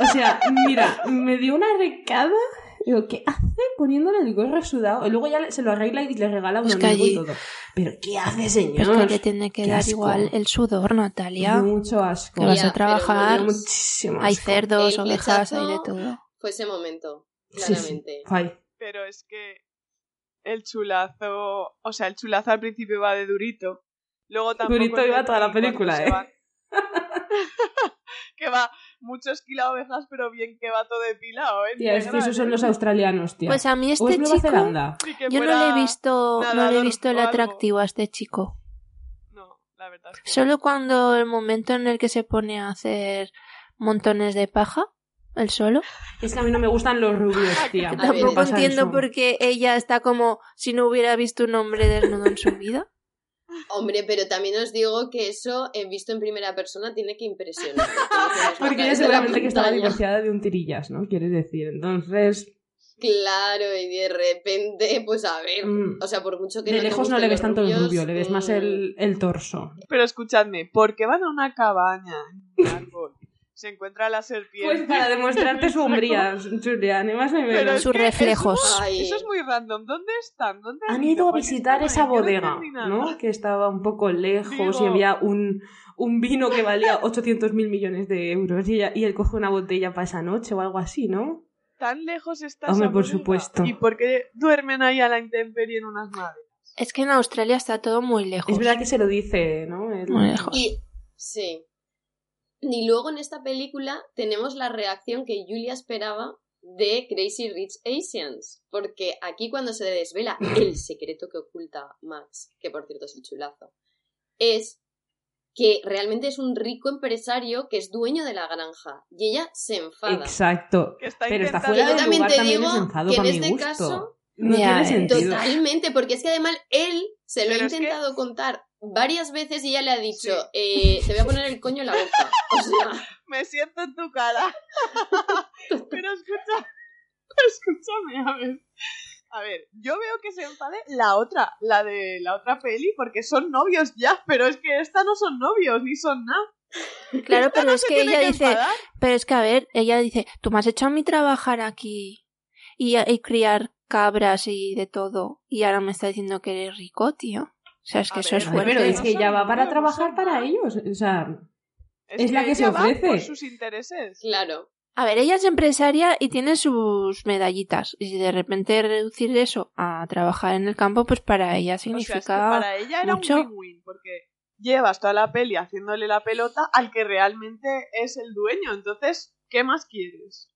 O sea, mira, me dio una recada. Digo, ¿qué hace poniéndole el gorro sudado? Y luego ya se lo arregla y le regala un amigo y todo. Pero ¿qué hace, señor? Es que le tiene que Qué dar asco. igual el sudor, Natalia. mucho asco. Que vas a trabajar, muchísimo hay cerdos, El ovejas, hay de todo. Fue ese momento, Sí, sí. claramente. Ay. Pero es que el chulazo, o sea, el chulazo al principio va de durito. Luego tampoco Durito iba toda la película, ¿eh? que va mucho esquila ovejas, pero bien que va todo depilado, ¿eh? Tía, es que esos son ¿eh? los australianos, tía. Pues a mí ¿O este es chico, yo no le he visto, no le he visto el atractivo a este chico. No, la verdad es que Solo cuando el momento en el que se pone a hacer montones de paja, el solo. Es que a mí no me gustan los rubios, tía. Tampoco entiendo por qué ella está como si no hubiera visto un hombre desnudo en su vida. Hombre, pero también os digo que eso, eh, visto en primera persona, tiene que impresionar. Porque ella seguramente que estaba divorciada de un tirillas, ¿no? Quieres decir. Entonces, Claro, y de repente, pues a ver. Mm. O sea, por mucho que de no lejos no le ves tanto el rubio, le ves más mm, el, el torso. Pero escuchadme, ¿por qué van a una cabaña en un árbol? Se encuentra la serpiente. Pues para demostrarte su hombría, Julia, ni más ni menos. Sus que reflejos. Eso, es muy random. ¿Dónde están? ¿Dónde Han ido? ido a ¿Por qué visitar esa bodega. ¿no? Que estaba un poco lejos y había un, un vino que valía 800 mil millones de euros y, ella- y él coge una botella para esa noche o algo así, ¿no? Tan lejos está Hombre, por supuesto. ¿Y por qué duermen ahí a la intemperie en unas maderas? Es que en Australia está todo muy lejos. Es verdad que se lo dice, ¿no? El- Muy lejos. Y sí. Y luego en esta película tenemos la reacción que Julia esperaba de Crazy Rich Asians, porque aquí cuando se desvela el secreto que oculta Max, que por cierto es el chulazo, es que realmente es un rico empresario que es dueño de la granja y ella se enfada. Exacto. Que está Pero está fuera Yo de también lugar te también digo que en este gusto. caso- No tiene eh. sentido. Totalmente, porque es que además él se lo Pero ha es que- intentado contar varias veces y ella le ha dicho, Sí. eh, te voy a poner el coño en la boca. O sea, Me siento en tu cara. Pero escucha, escúchame, a ver. A ver, yo veo que se enfade la otra, la de la otra peli, porque son novios ya, pero es que esta no son novios, ni son nada. Claro, Esta pero no es que ella que dice, enfadar. pero es que a ver, ella dice, tú me has hecho a mí trabajar aquí y, y criar cabras y de todo, y ahora me está diciendo que eres rico, tío. O sea, es que A eso ver, es fuerte. pero es que ella va para trabajar para ellos. O sea, Es la que se ella va ofrece. por sus intereses. claro. A ver, ella es empresaria y tiene sus medallitas. Y si de repente reducir eso a trabajar en el campo, pues para ella O sea, es que significa... para ella era mucho. un win-win, porque llevas toda la peli haciéndole la pelota al que realmente es el dueño. Entonces, ¿qué más quieres?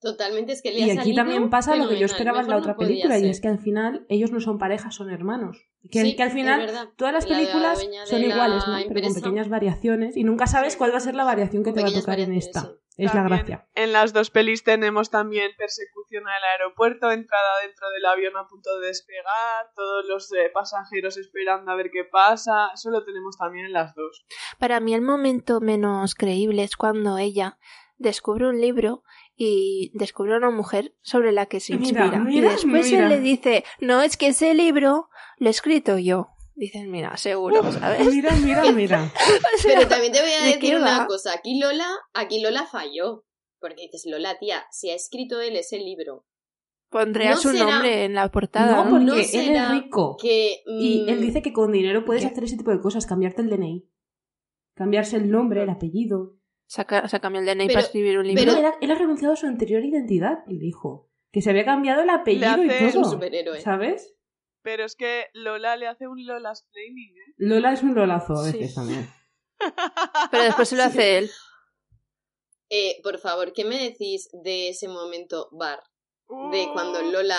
Totalmente, es que le y aquí salido también pasa lo que yo esperaba en la otra no película, y es que al final ellos no son pareja, son hermanos. Que, Sí, que al final todas las La películas son la iguales, ¿no? Pero con pequeñas variaciones y nunca sabes Sí. cuál va a ser la variación que Con te va a tocar en esta. sí. Es la gracia. En las dos pelis tenemos también persecución al aeropuerto, entrada dentro del avión a punto de despegar, todos los eh, pasajeros esperando a ver qué pasa. Eso lo tenemos también en las dos. Para mí el momento menos creíble es cuando ella descubre un libro y descubre una mujer sobre la que se Mira, inspira. mira, y después mira. él le dice, no, es que ese libro lo he escrito yo. Dices, mira, seguro, ¿sabes? Mira, mira, mira. O sea, Pero también te voy a ¿de decir una cosa, aquí Lola, aquí Lola falló. Porque dices, Lola, tía, si ha escrito él ese libro, Pondré a no su será- nombre en la portada. No, porque no él es rico. que... Y mm, él dice que con dinero puedes ¿Qué? hacer ese tipo de cosas, cambiarte el DNI. Cambiarse el nombre, el apellido. Saca, se cambió el DNI Pero- para escribir un libro. Pero él ha, él ha renunciado a su anterior identidad, él dijo. Que se había cambiado el apellido Le y todo. un superhéroe. ¿Sabes? Pero es que Lola le hace un Lola's Planning, ¿eh? Lola es un lolazo a veces Sí. también. Pero después se lo hace él. eh, por favor, ¿qué me decís de ese momento bar? De cuando Uh, Lola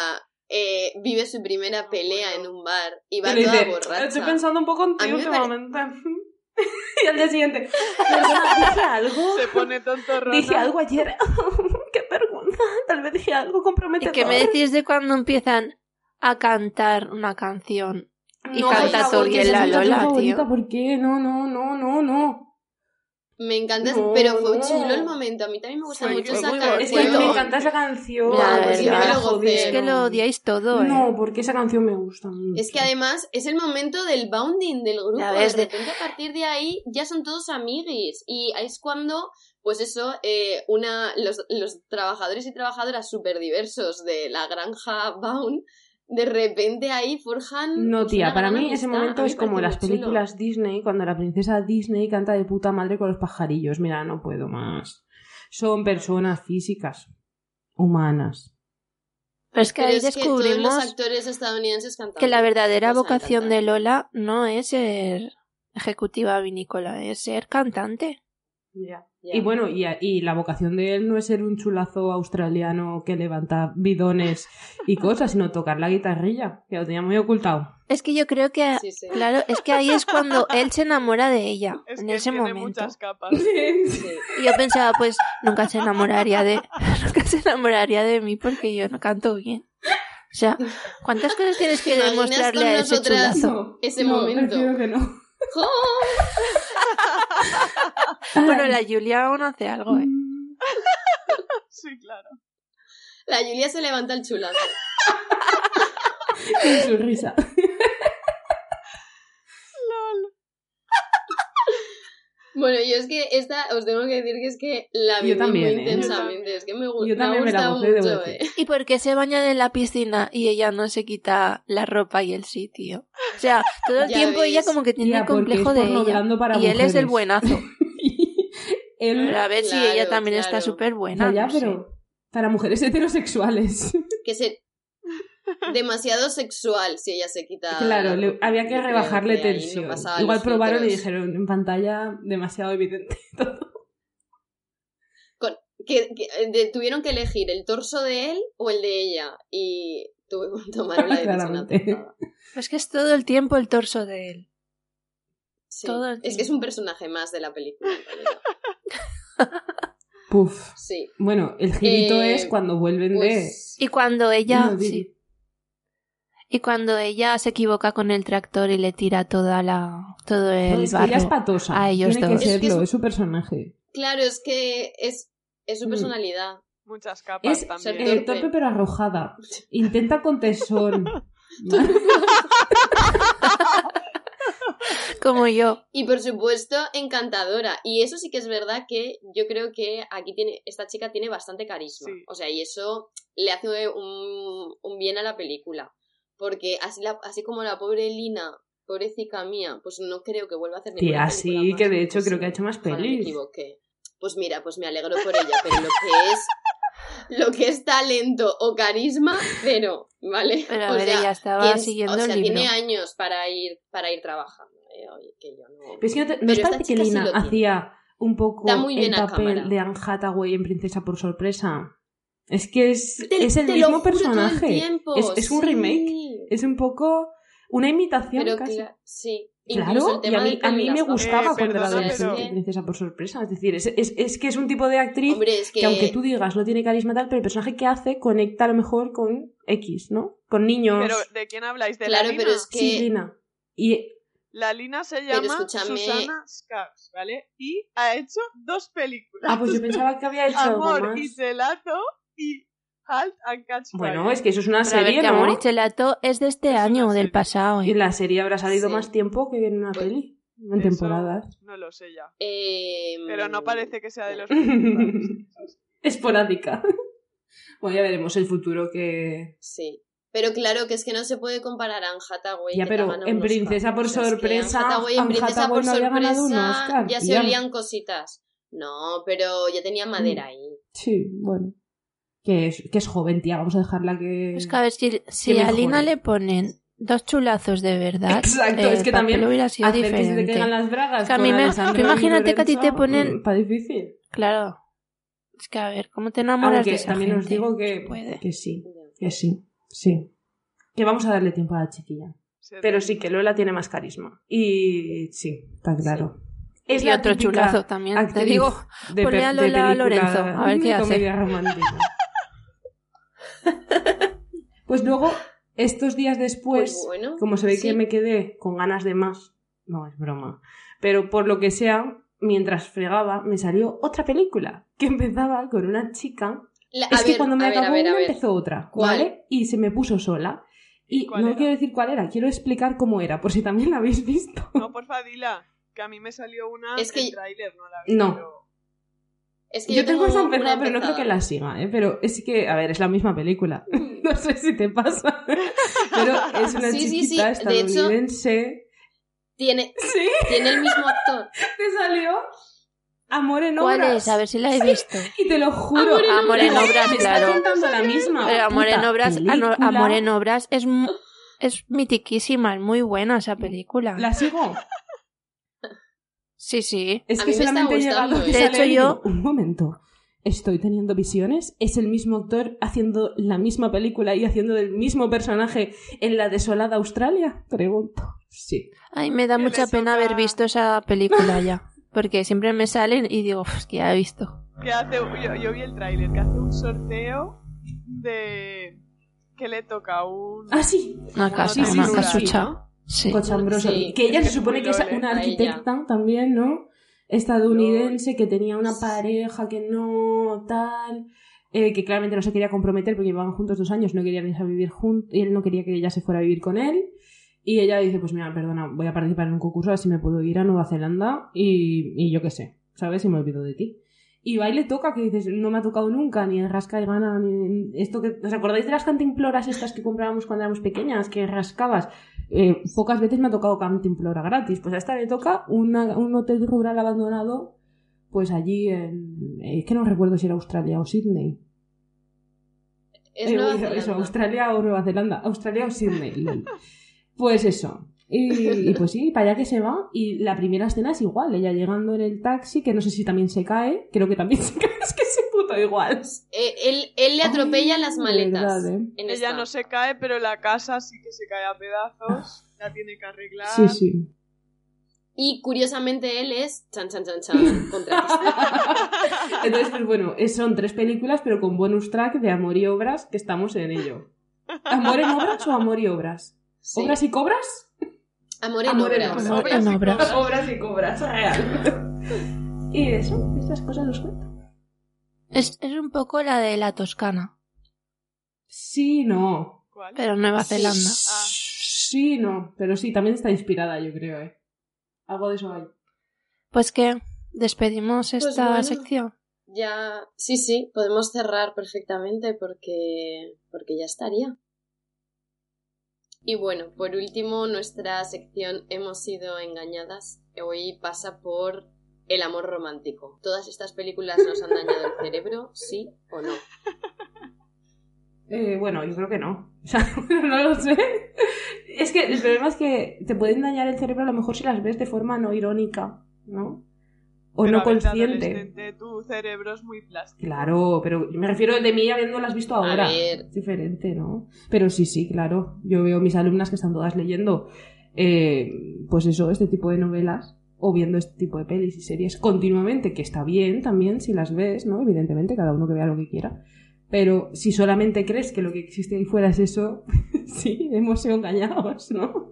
eh, vive su primera pelea en un bar y va Y le toda dice, borracha. Estoy pensando un poco en ti pare- últimamente. y al día siguiente, "Perdona, dije algo. Se pone tonto Dije algo ayer. Qué vergüenza. Tal vez dije algo ¿Y comprometedor. qué me decís de cuando empiezan a cantar una canción? Y No, canta que la Lola, tío. ¿Por qué? No, no, no, no, no. Me encanta, No, pero fue no. chulo el momento. A mí también me gusta Fue- mucho esa canción. Es que me encanta esa canción. Pues verdad. Es que lo odiáis todo, ¿eh? No, porque esa canción me gusta mucho. Es que además es el momento del bounding del grupo. De- repente a partir de ahí ya son todos amiguis. Y es cuando, pues eso, eh, una, los, los trabajadores y trabajadoras súper diversos de la granja Bound, de repente ahí forjan. No, pues, tía, para mí ese momento es como las chulo. películas Disney, cuando la princesa Disney canta de puta madre con los pajarillos. Mira, no puedo más. Son personas físicas, humanas. Pero es que Pero ahí es que todos descubrimos los actores estadounidenses que la verdadera vocación de Lola no es ser ejecutiva vinícola, es ser cantante. Ya. Y bueno, y, y la vocación de él no es ser un chulazo australiano que levanta bidones y cosas, sino tocar la guitarrilla, que lo tenía muy ocultado. Es que yo creo que, Sí, sí. claro, es que ahí es cuando él se enamora de ella, Es en que ese tiene momento. muchas capas. Sí. Y yo pensaba, pues nunca se enamoraría de, nunca se enamoraría de mí porque yo no canto bien. O sea, ¿cuántas cosas tienes que ¿Te imaginas demostrarle a ese chulazo? Ese no, momento. prefiero que no. Bueno, la Julia aún hace algo, ¿eh? Sí, claro. La Julia se levanta el chulazo. Con su risa. Bueno, yo es que esta, os tengo que decir que es que la viví también, muy ¿eh? intensamente. Es que me, gu- Yo me ha también me la gustado debo mucho, eh. ¿Y por qué se bañan en la piscina y ella no se quita la ropa y el sitio? O sea, todo el Ya tiempo ella como que tiene Tía, el complejo de ella. para Y él es el buenazo. él, Pero a ver si ella también está súper buena. ya, no sé. pero para mujeres heterosexuales. Que se... Demasiado sexual si ella se quita... claro, le- había que rebajarle que ahí no tensión. Igual probaron y dijeron en pantalla demasiado evidente todo. que, que, de- tuvieron que elegir el torso de él o el de ella. Y tuvieron que tomar la decisión. Pues que es todo el tiempo el torso de él. Sí. Todo el Es que es un personaje más de la película, en. Puf. Sí. Bueno, el girito Eh, es cuando vuelven Pues, Y cuando ella. No, di- sí. Y cuando ella se equivoca con el tractor y le tira toda la, todo el es que barro ella es patosa. a ellos Tiene dos. que Es que serlo, es- es su personaje. claro, es que es, es su Mm. personalidad. Muchas capas Es también. eh, torpe. torpe pero arrojada. Intenta con tesón. Como yo. Y por supuesto, encantadora. Y eso sí que es verdad que yo creo que aquí tiene, esta chica tiene bastante carisma. Sí. O sea, y eso le hace un, un bien a la película. Porque así, la, así como la pobre Lina, pobrecita mía, pues no creo que vuelva a hacer ninguna Tía, sí, más, que de hecho pues creo que ha sí, hecho más ojalá me pelis. equivoqué. Pues mira, pues me alegro por ella, pero lo que es lo que es talento o carisma, cero, ¿vale? Pero a O ver, sea, ella estaba siguiendo o sea, el libro. tiene años para ir para ir trabajando. eh, oye, que yo no... Pero es que no, te, ¿no esta parece que sí Lina tiene. hacía un poco el papel cámara. de Anne Hathaway en Princesa por sorpresa? Es que es, Te- es el mismo el personaje. tiempo, Es, es un sí. remake. Es un poco una imitación Pero casi. cla- sí. Claro, el y a mí, a mí me gustaba Eh, cuando era adolescente pero- Princesa por sorpresa. Es decir, es, es, es que es un tipo de actriz Hombre, es que... que aunque tú digas no tiene carisma tal, pero el personaje que hace conecta a lo mejor con X, ¿no? Con niños. Pero, ¿de quién habláis? ¿De Claro, la Lina? pero es que... Sí, Lina. Y La Lina se llama Susana Scars, ¿vale? Y ha hecho dos películas. Ah, pues yo pensaba que había hecho algo Amor más. y Celato y Halt and Catch Fire. Bueno, es que eso es una Pero a ver, serie, que ¿no? Amor y Chelato es de este Es año o del serie. pasado. Y ¿eh? en la serie habrá salido Sí. más tiempo que en una Pues- peli. En temporadas. No lo sé ya. eh, Pero no parece que sea de los. Esporádica. Bueno, ya veremos el futuro que... Sí. Pero claro que es que no se puede comparar a Anne Hathaway. Ya, que pero en un Princesa Oscar. por sorpresa, Anne Hathaway en Anne Princesa Hathaway por no había ganado un sorpresa Oscar, ya se olían cositas. No, pero ya tenía madera ahí. Sí, bueno. Que es, que es joven, tía. Vamos a dejarla que... Es que a ver, si, si a. Lina le ponen dos chulazos de verdad, Exacto, el es que también hubiera sido hacer que se te diferente. caigan las bragas Que a mí me- imagínate que a ti te ponen- mm, Está difícil. Claro. Es que a ver, ¿cómo te enamoras Aunque de esa también os gente? digo que, Puede. que sí, que sí, sí. Que vamos a darle tiempo a la chiquilla. Pero sí, que Lola tiene más carisma. Y sí, está claro. Es y la otro chulazo también. Te digo, de, ponle a Lola película Lorenzo, a ver qué hace. romántica. pues luego, estos días después, Pues bueno, como se ve sí. que me quedé con ganas de más, no es broma, pero por lo que sea, mientras fregaba, me salió otra película que empezaba con una chica. La- es que ver, cuando me acabó ver, a una ver. empezó otra, ¿Cuál? ¿vale? Y se me puso sola. Y ¿Cuál no era? quiero decir cuál era, quiero explicar cómo era, por si también la habéis visto. No, porfa, dila. Que a mí me salió una Es que- el tráiler, no la vi. No. pero- Es que Yo tengo esa una empezada, pero no creo que la siga, ¿eh? Pero es que, a ver, es la misma película. No sé si te pasa. Pero es una Sí, sí, sí. chiquita De hecho- estadounidense. Tiene, Sí, tiene el mismo actor. te salió Amor en ¿Cuál obras. es? A ver si la he visto. Y te lo juro. Amor en Amor en obras. obras, claro. contando la misma. Pero Amor en Obras, película. Amor en Obras es, es mitiquísima, es muy buena esa película. ¿La sigo? Sí, sí. Es A que mí me está solamente he llegado y yo- Un momento. Estoy teniendo visiones. ¿Es el mismo actor haciendo la misma película y haciendo del mismo personaje en la desolada Australia? Pregunto. Sí. Ay, me da mucha pena haber visto esa película ya. Porque siempre me salen y digo, "Uf, es que ya he visto. Que hace, yo, yo vi el tráiler, que hace un sorteo de... Que le toca a un... Ah, sí. Una casa, casucha. Sí. Cochambroso. Sí. que ella se supone que es una ella. arquitecta también, ¿no? Estadounidense, que tenía una pareja que no tal. eh, que claramente no se quería comprometer porque llevaban juntos dos años, no querían irse a vivir juntos, y él no quería que ella se fuera a vivir con él. Y ella dice, pues mira, perdona, voy a participar en un concurso, a ver si me puedo ir a Nueva Zelanda y, y yo qué sé, ¿sabes? Y me olvido de ti. Y va y le toca, que dices, no me ha tocado nunca, ni el rasca y gana, ni esto que... ¿Os acordáis de las cantimploras estas que comprábamos cuando éramos pequeñas, que rascabas? Eh, pocas veces me ha tocado cantimplora gratis. Pues a esta le toca una- un hotel rural abandonado, pues allí en... Es que no recuerdo si era Australia o Sydney. Es Eh, Nueva eso, Australia o Nueva Zelanda. Australia o Sydney. Pues eso. Y, y pues sí, para allá que se va. Y la primera escena es igual. Ella llegando en el taxi, que no sé si también se cae. Creo que también se cae. Es que se puto igual. Eh, él, él le atropella Ay, las maletas. verdad, ¿eh? en Ella esta. no se cae, pero la casa sí que se cae a pedazos. La tiene que arreglar. Sí, sí. Y curiosamente él es chan chan chan chan. Entonces, pues bueno, son tres películas, pero con bonus track de amor y obras, que estamos en ello. ¿Amor en obras o amor y obras? Sí. ¿Obras y cobras? Amor en Amor en obras. obras. Obras y En obras. cobras. Obras y cobras, real. y eso, estas cosas los cuento. Es, es un poco la de la Toscana, Sí, no. ¿Cuál? pero Nueva Sí. Zelanda. Ah. Sí, no. Pero sí, también está inspirada, yo creo, ¿eh? Algo de eso hay. Pues que despedimos Pues esta bueno. sección. Ya, sí, sí, podemos cerrar perfectamente porque, porque ya estaría. Y bueno, por último, nuestra sección Hemos sido engañadas. Hoy pasa por el amor romántico. ¿Todas estas películas nos han dañado el cerebro? ¿Sí o no? Eh, bueno, yo creo que no. O sea, no lo sé. Es que el problema es que te pueden dañar el cerebro a lo mejor si las ves de forma no irónica, ¿no? O Pero no a consciente. Tu cerebro es muy plástico. Claro, pero me refiero de mí habiéndolas visto A ahora. ver. Es diferente, ¿no? Pero sí, sí, claro. Yo veo mis alumnas que están todas leyendo, eh, pues eso, este tipo de novelas o viendo este tipo de pelis y series continuamente, que está bien también si las ves, ¿no? Evidentemente, cada uno que vea lo que quiera. Pero si solamente crees que lo que existe ahí fuera es eso, sí, hemos sido engañados, ¿no?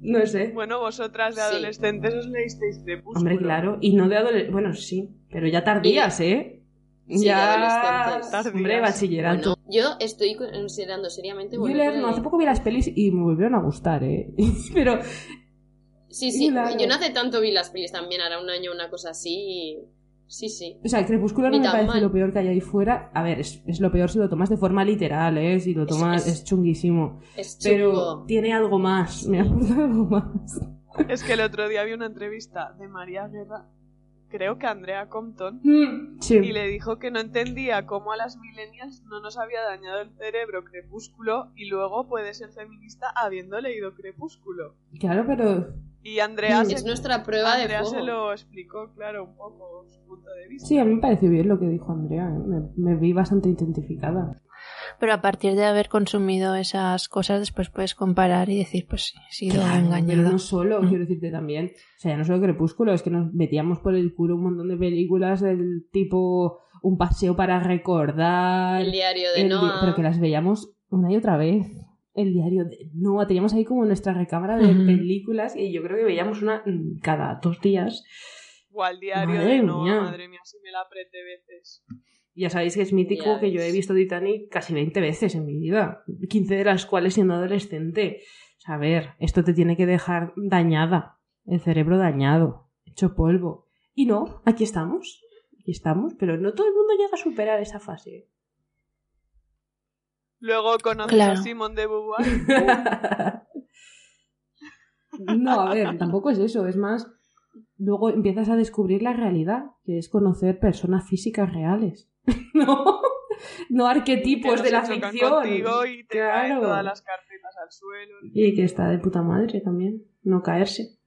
No sé. Bueno, vosotras de Sí. adolescentes os leísteis Crepúsculo. Hombre, claro. Y no de adolescentes. Bueno, sí, pero ya tardías, ¿eh? Sí, de ya. adolescentes. Hombre, Tardías. bachillerato. Bueno, yo estoy considerando seriamente leer, no, hace poco vi las pelis y me volvieron a gustar, ¿eh? Pero Sí, sí, Claro. yo no hace tanto vi las pelis también, hará un año una cosa así. y- Sí, sí. O sea, el Crepúsculo no me parece mal. lo peor que hay ahí fuera. A ver, es, es lo peor si lo tomas de forma literal, ¿eh? Si lo tomas, es- es, chunguísimo. Es Pero chungo. tiene algo más, me aporta algo más. Es que el otro día vi una entrevista de María Guerra, creo que Andrea Compton, Mm, Sí. y le dijo que no entendía cómo a las millennials no nos había dañado el cerebro Crepúsculo y luego puede ser feminista habiendo leído Crepúsculo. Claro, pero Y Andrea, Mm. se, Es nuestra prueba Andrea de se lo explicó, claro, un poco su punto de vista. sí, a mí me pareció bien lo que dijo Andrea. ¿eh? Me, me vi bastante identificada. Pero a partir de haber consumido esas cosas, después puedes comparar y decir, pues sí, he sido Claro, engañada. Pero no solo, Mm. quiero decirte también. O sea, ya no solo Crepúsculo, es que nos metíamos por el culo un montón de películas del tipo Un paseo para recordar. El diario de el di- Noah. Pero que las veíamos una y otra vez. El diario de Noah. Teníamos ahí como nuestra recámara de películas y yo creo que veíamos una cada dos días. O al diario Madre de Noah, mía. madre mía, si me la apreté veces. Ya sabéis que es mítico que yo he visto Titanic casi 20 veces en mi vida. 15 de las cuales siendo adolescente. O sea, a ver, esto te tiene que dejar dañada. El cerebro dañado. Hecho polvo. Y no, aquí estamos. Aquí estamos. Pero no todo el mundo llega a superar esa fase. Luego Claro. a Simón de Beauvoir. no, a ver, tampoco es eso. Es más, luego empiezas a descubrir la realidad, que es conocer personas físicas reales. no, no arquetipos que de la ficción. contigo y te caen Claro. todas las carpetas al suelo. Y que está de puta madre también, no caerse.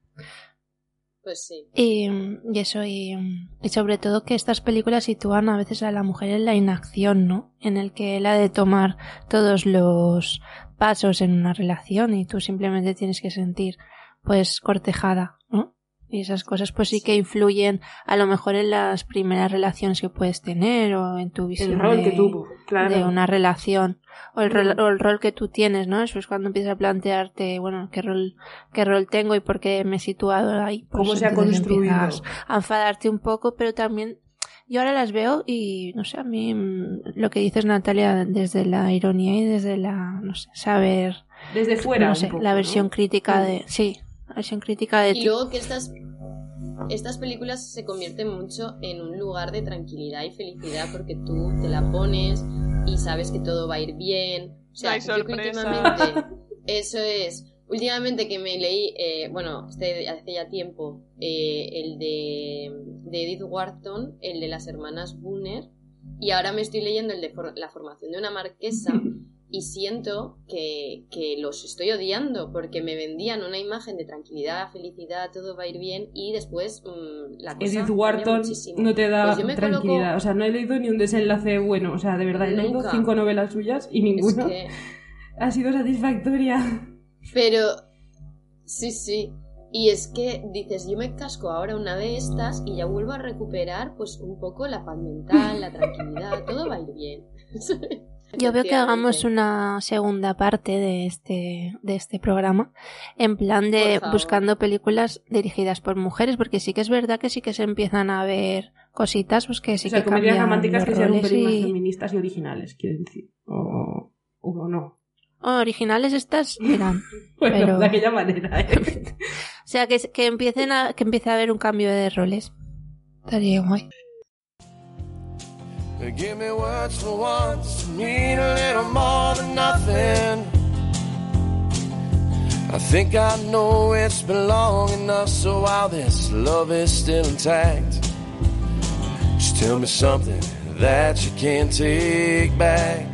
Pues sí. Y, y eso, y, y sobre todo que estas películas sitúan a veces a la mujer en la inacción, ¿no? En el que él ha de tomar todos los pasos en una relación y tú simplemente tienes que sentir, pues, cortejada. Y esas cosas pues sí que influyen a lo mejor en las primeras relaciones que puedes tener o en tu visión El rol de, que tuvo, claro. de una relación o el, rol, Mm. o el rol que tú tienes, ¿no? Eso es cuando empiezas a plantearte, bueno, qué rol, qué rol tengo y por qué me he situado ahí. Pues Cómo se ha construido. a enfadarte un poco, pero también yo ahora las veo y no sé, a mí mm, lo que dices Natalia desde la ironía y desde la, no sé, saber, Desde fuera. no un sé, poco, la ¿no? versión crítica Mm. de, sí, versión crítica de Y luego que estas, estas películas se convierten mucho en un lugar de tranquilidad y felicidad porque tú te la pones y sabes que todo va a ir bien. O sea, yo que últimamente, eso es, últimamente que me leí, eh, bueno, este hace ya tiempo, eh, el de, de Edith Wharton, el de las hermanas Bunner, y ahora me estoy leyendo el de for- la formación de una marquesa. y siento que, que, los estoy odiando porque me vendían una imagen de tranquilidad, felicidad, todo va a ir bien y después mmm, la cosa Edith Wharton no te da Pues tranquilidad, coloco... o sea, no he leído ni un desenlace bueno, o sea, de verdad, he Nunca. leído cinco novelas suyas y ninguna Es que... ha sido satisfactoria. Pero, sí, sí. Y es que dices, yo me casco ahora una de estas y ya vuelvo a recuperar pues un poco la paz mental, la tranquilidad, todo va a ir bien. Yo veo que hagamos una segunda parte de este, de este programa, en plan de buscando películas dirigidas por mujeres, porque sí que es verdad que sí que se empiezan a ver cositas, pues que sí o sea, que comedias románticas que sean un pelín más y- feministas y originales, quiero decir. O, o no. Oh, originales estas eran. Bueno, Pero- de aquella manera, ¿eh? O sea, que, que empiecen a, que empiece a haber un cambio de roles. Estaría guay. Give me words for once to mean a little more than nothing. I think I know it's been long enough, so while this love is still intact, just tell me something that you can't take back.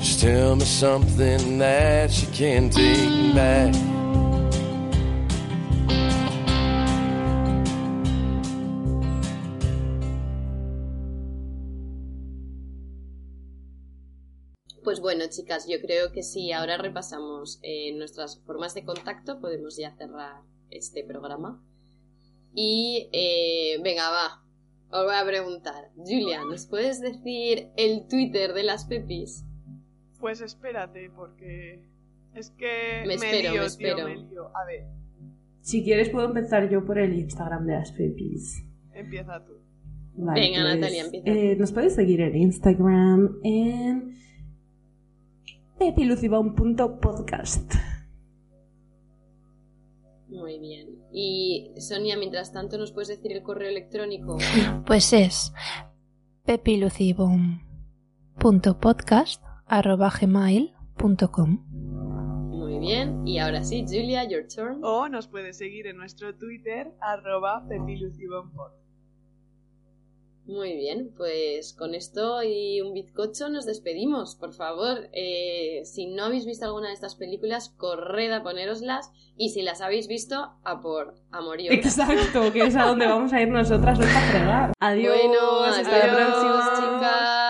Just tell me something that you can't take back. Bueno, chicas, yo creo que si ahora repasamos eh, nuestras formas de contacto, podemos ya cerrar este programa. Y eh, venga, va, os voy a preguntar. Julia, ¿nos puedes decir el Twitter de las Pepis? Pues espérate, porque es que Me espero, lío, me espero. tío, me lío. A ver, Si quieres puedo empezar yo por el Instagram de las Pepis. empieza tú. Vale, Venga, pues, Natalia, empieza. eh, nos puedes seguir en Instagram en pepilucibón.podcast. Muy bien. Y Sonia, mientras tanto, ¿nos puedes decir el correo electrónico? Pues es pepilucibon.podcast.gmail.com Muy bien. Y ahora sí, Julia, your turn. O nos puedes seguir en nuestro Twitter, arroba pepilucibonpod. Muy bien, pues con esto y un bizcocho nos despedimos. Por favor, eh, si no habéis visto alguna de estas películas, corred a ponéroslas y si las habéis visto, a por amor y. Exacto, que es a donde vamos a ir nosotras hoy a fregar. Adiós, Bueno, hasta la adiós, próxima. chicas.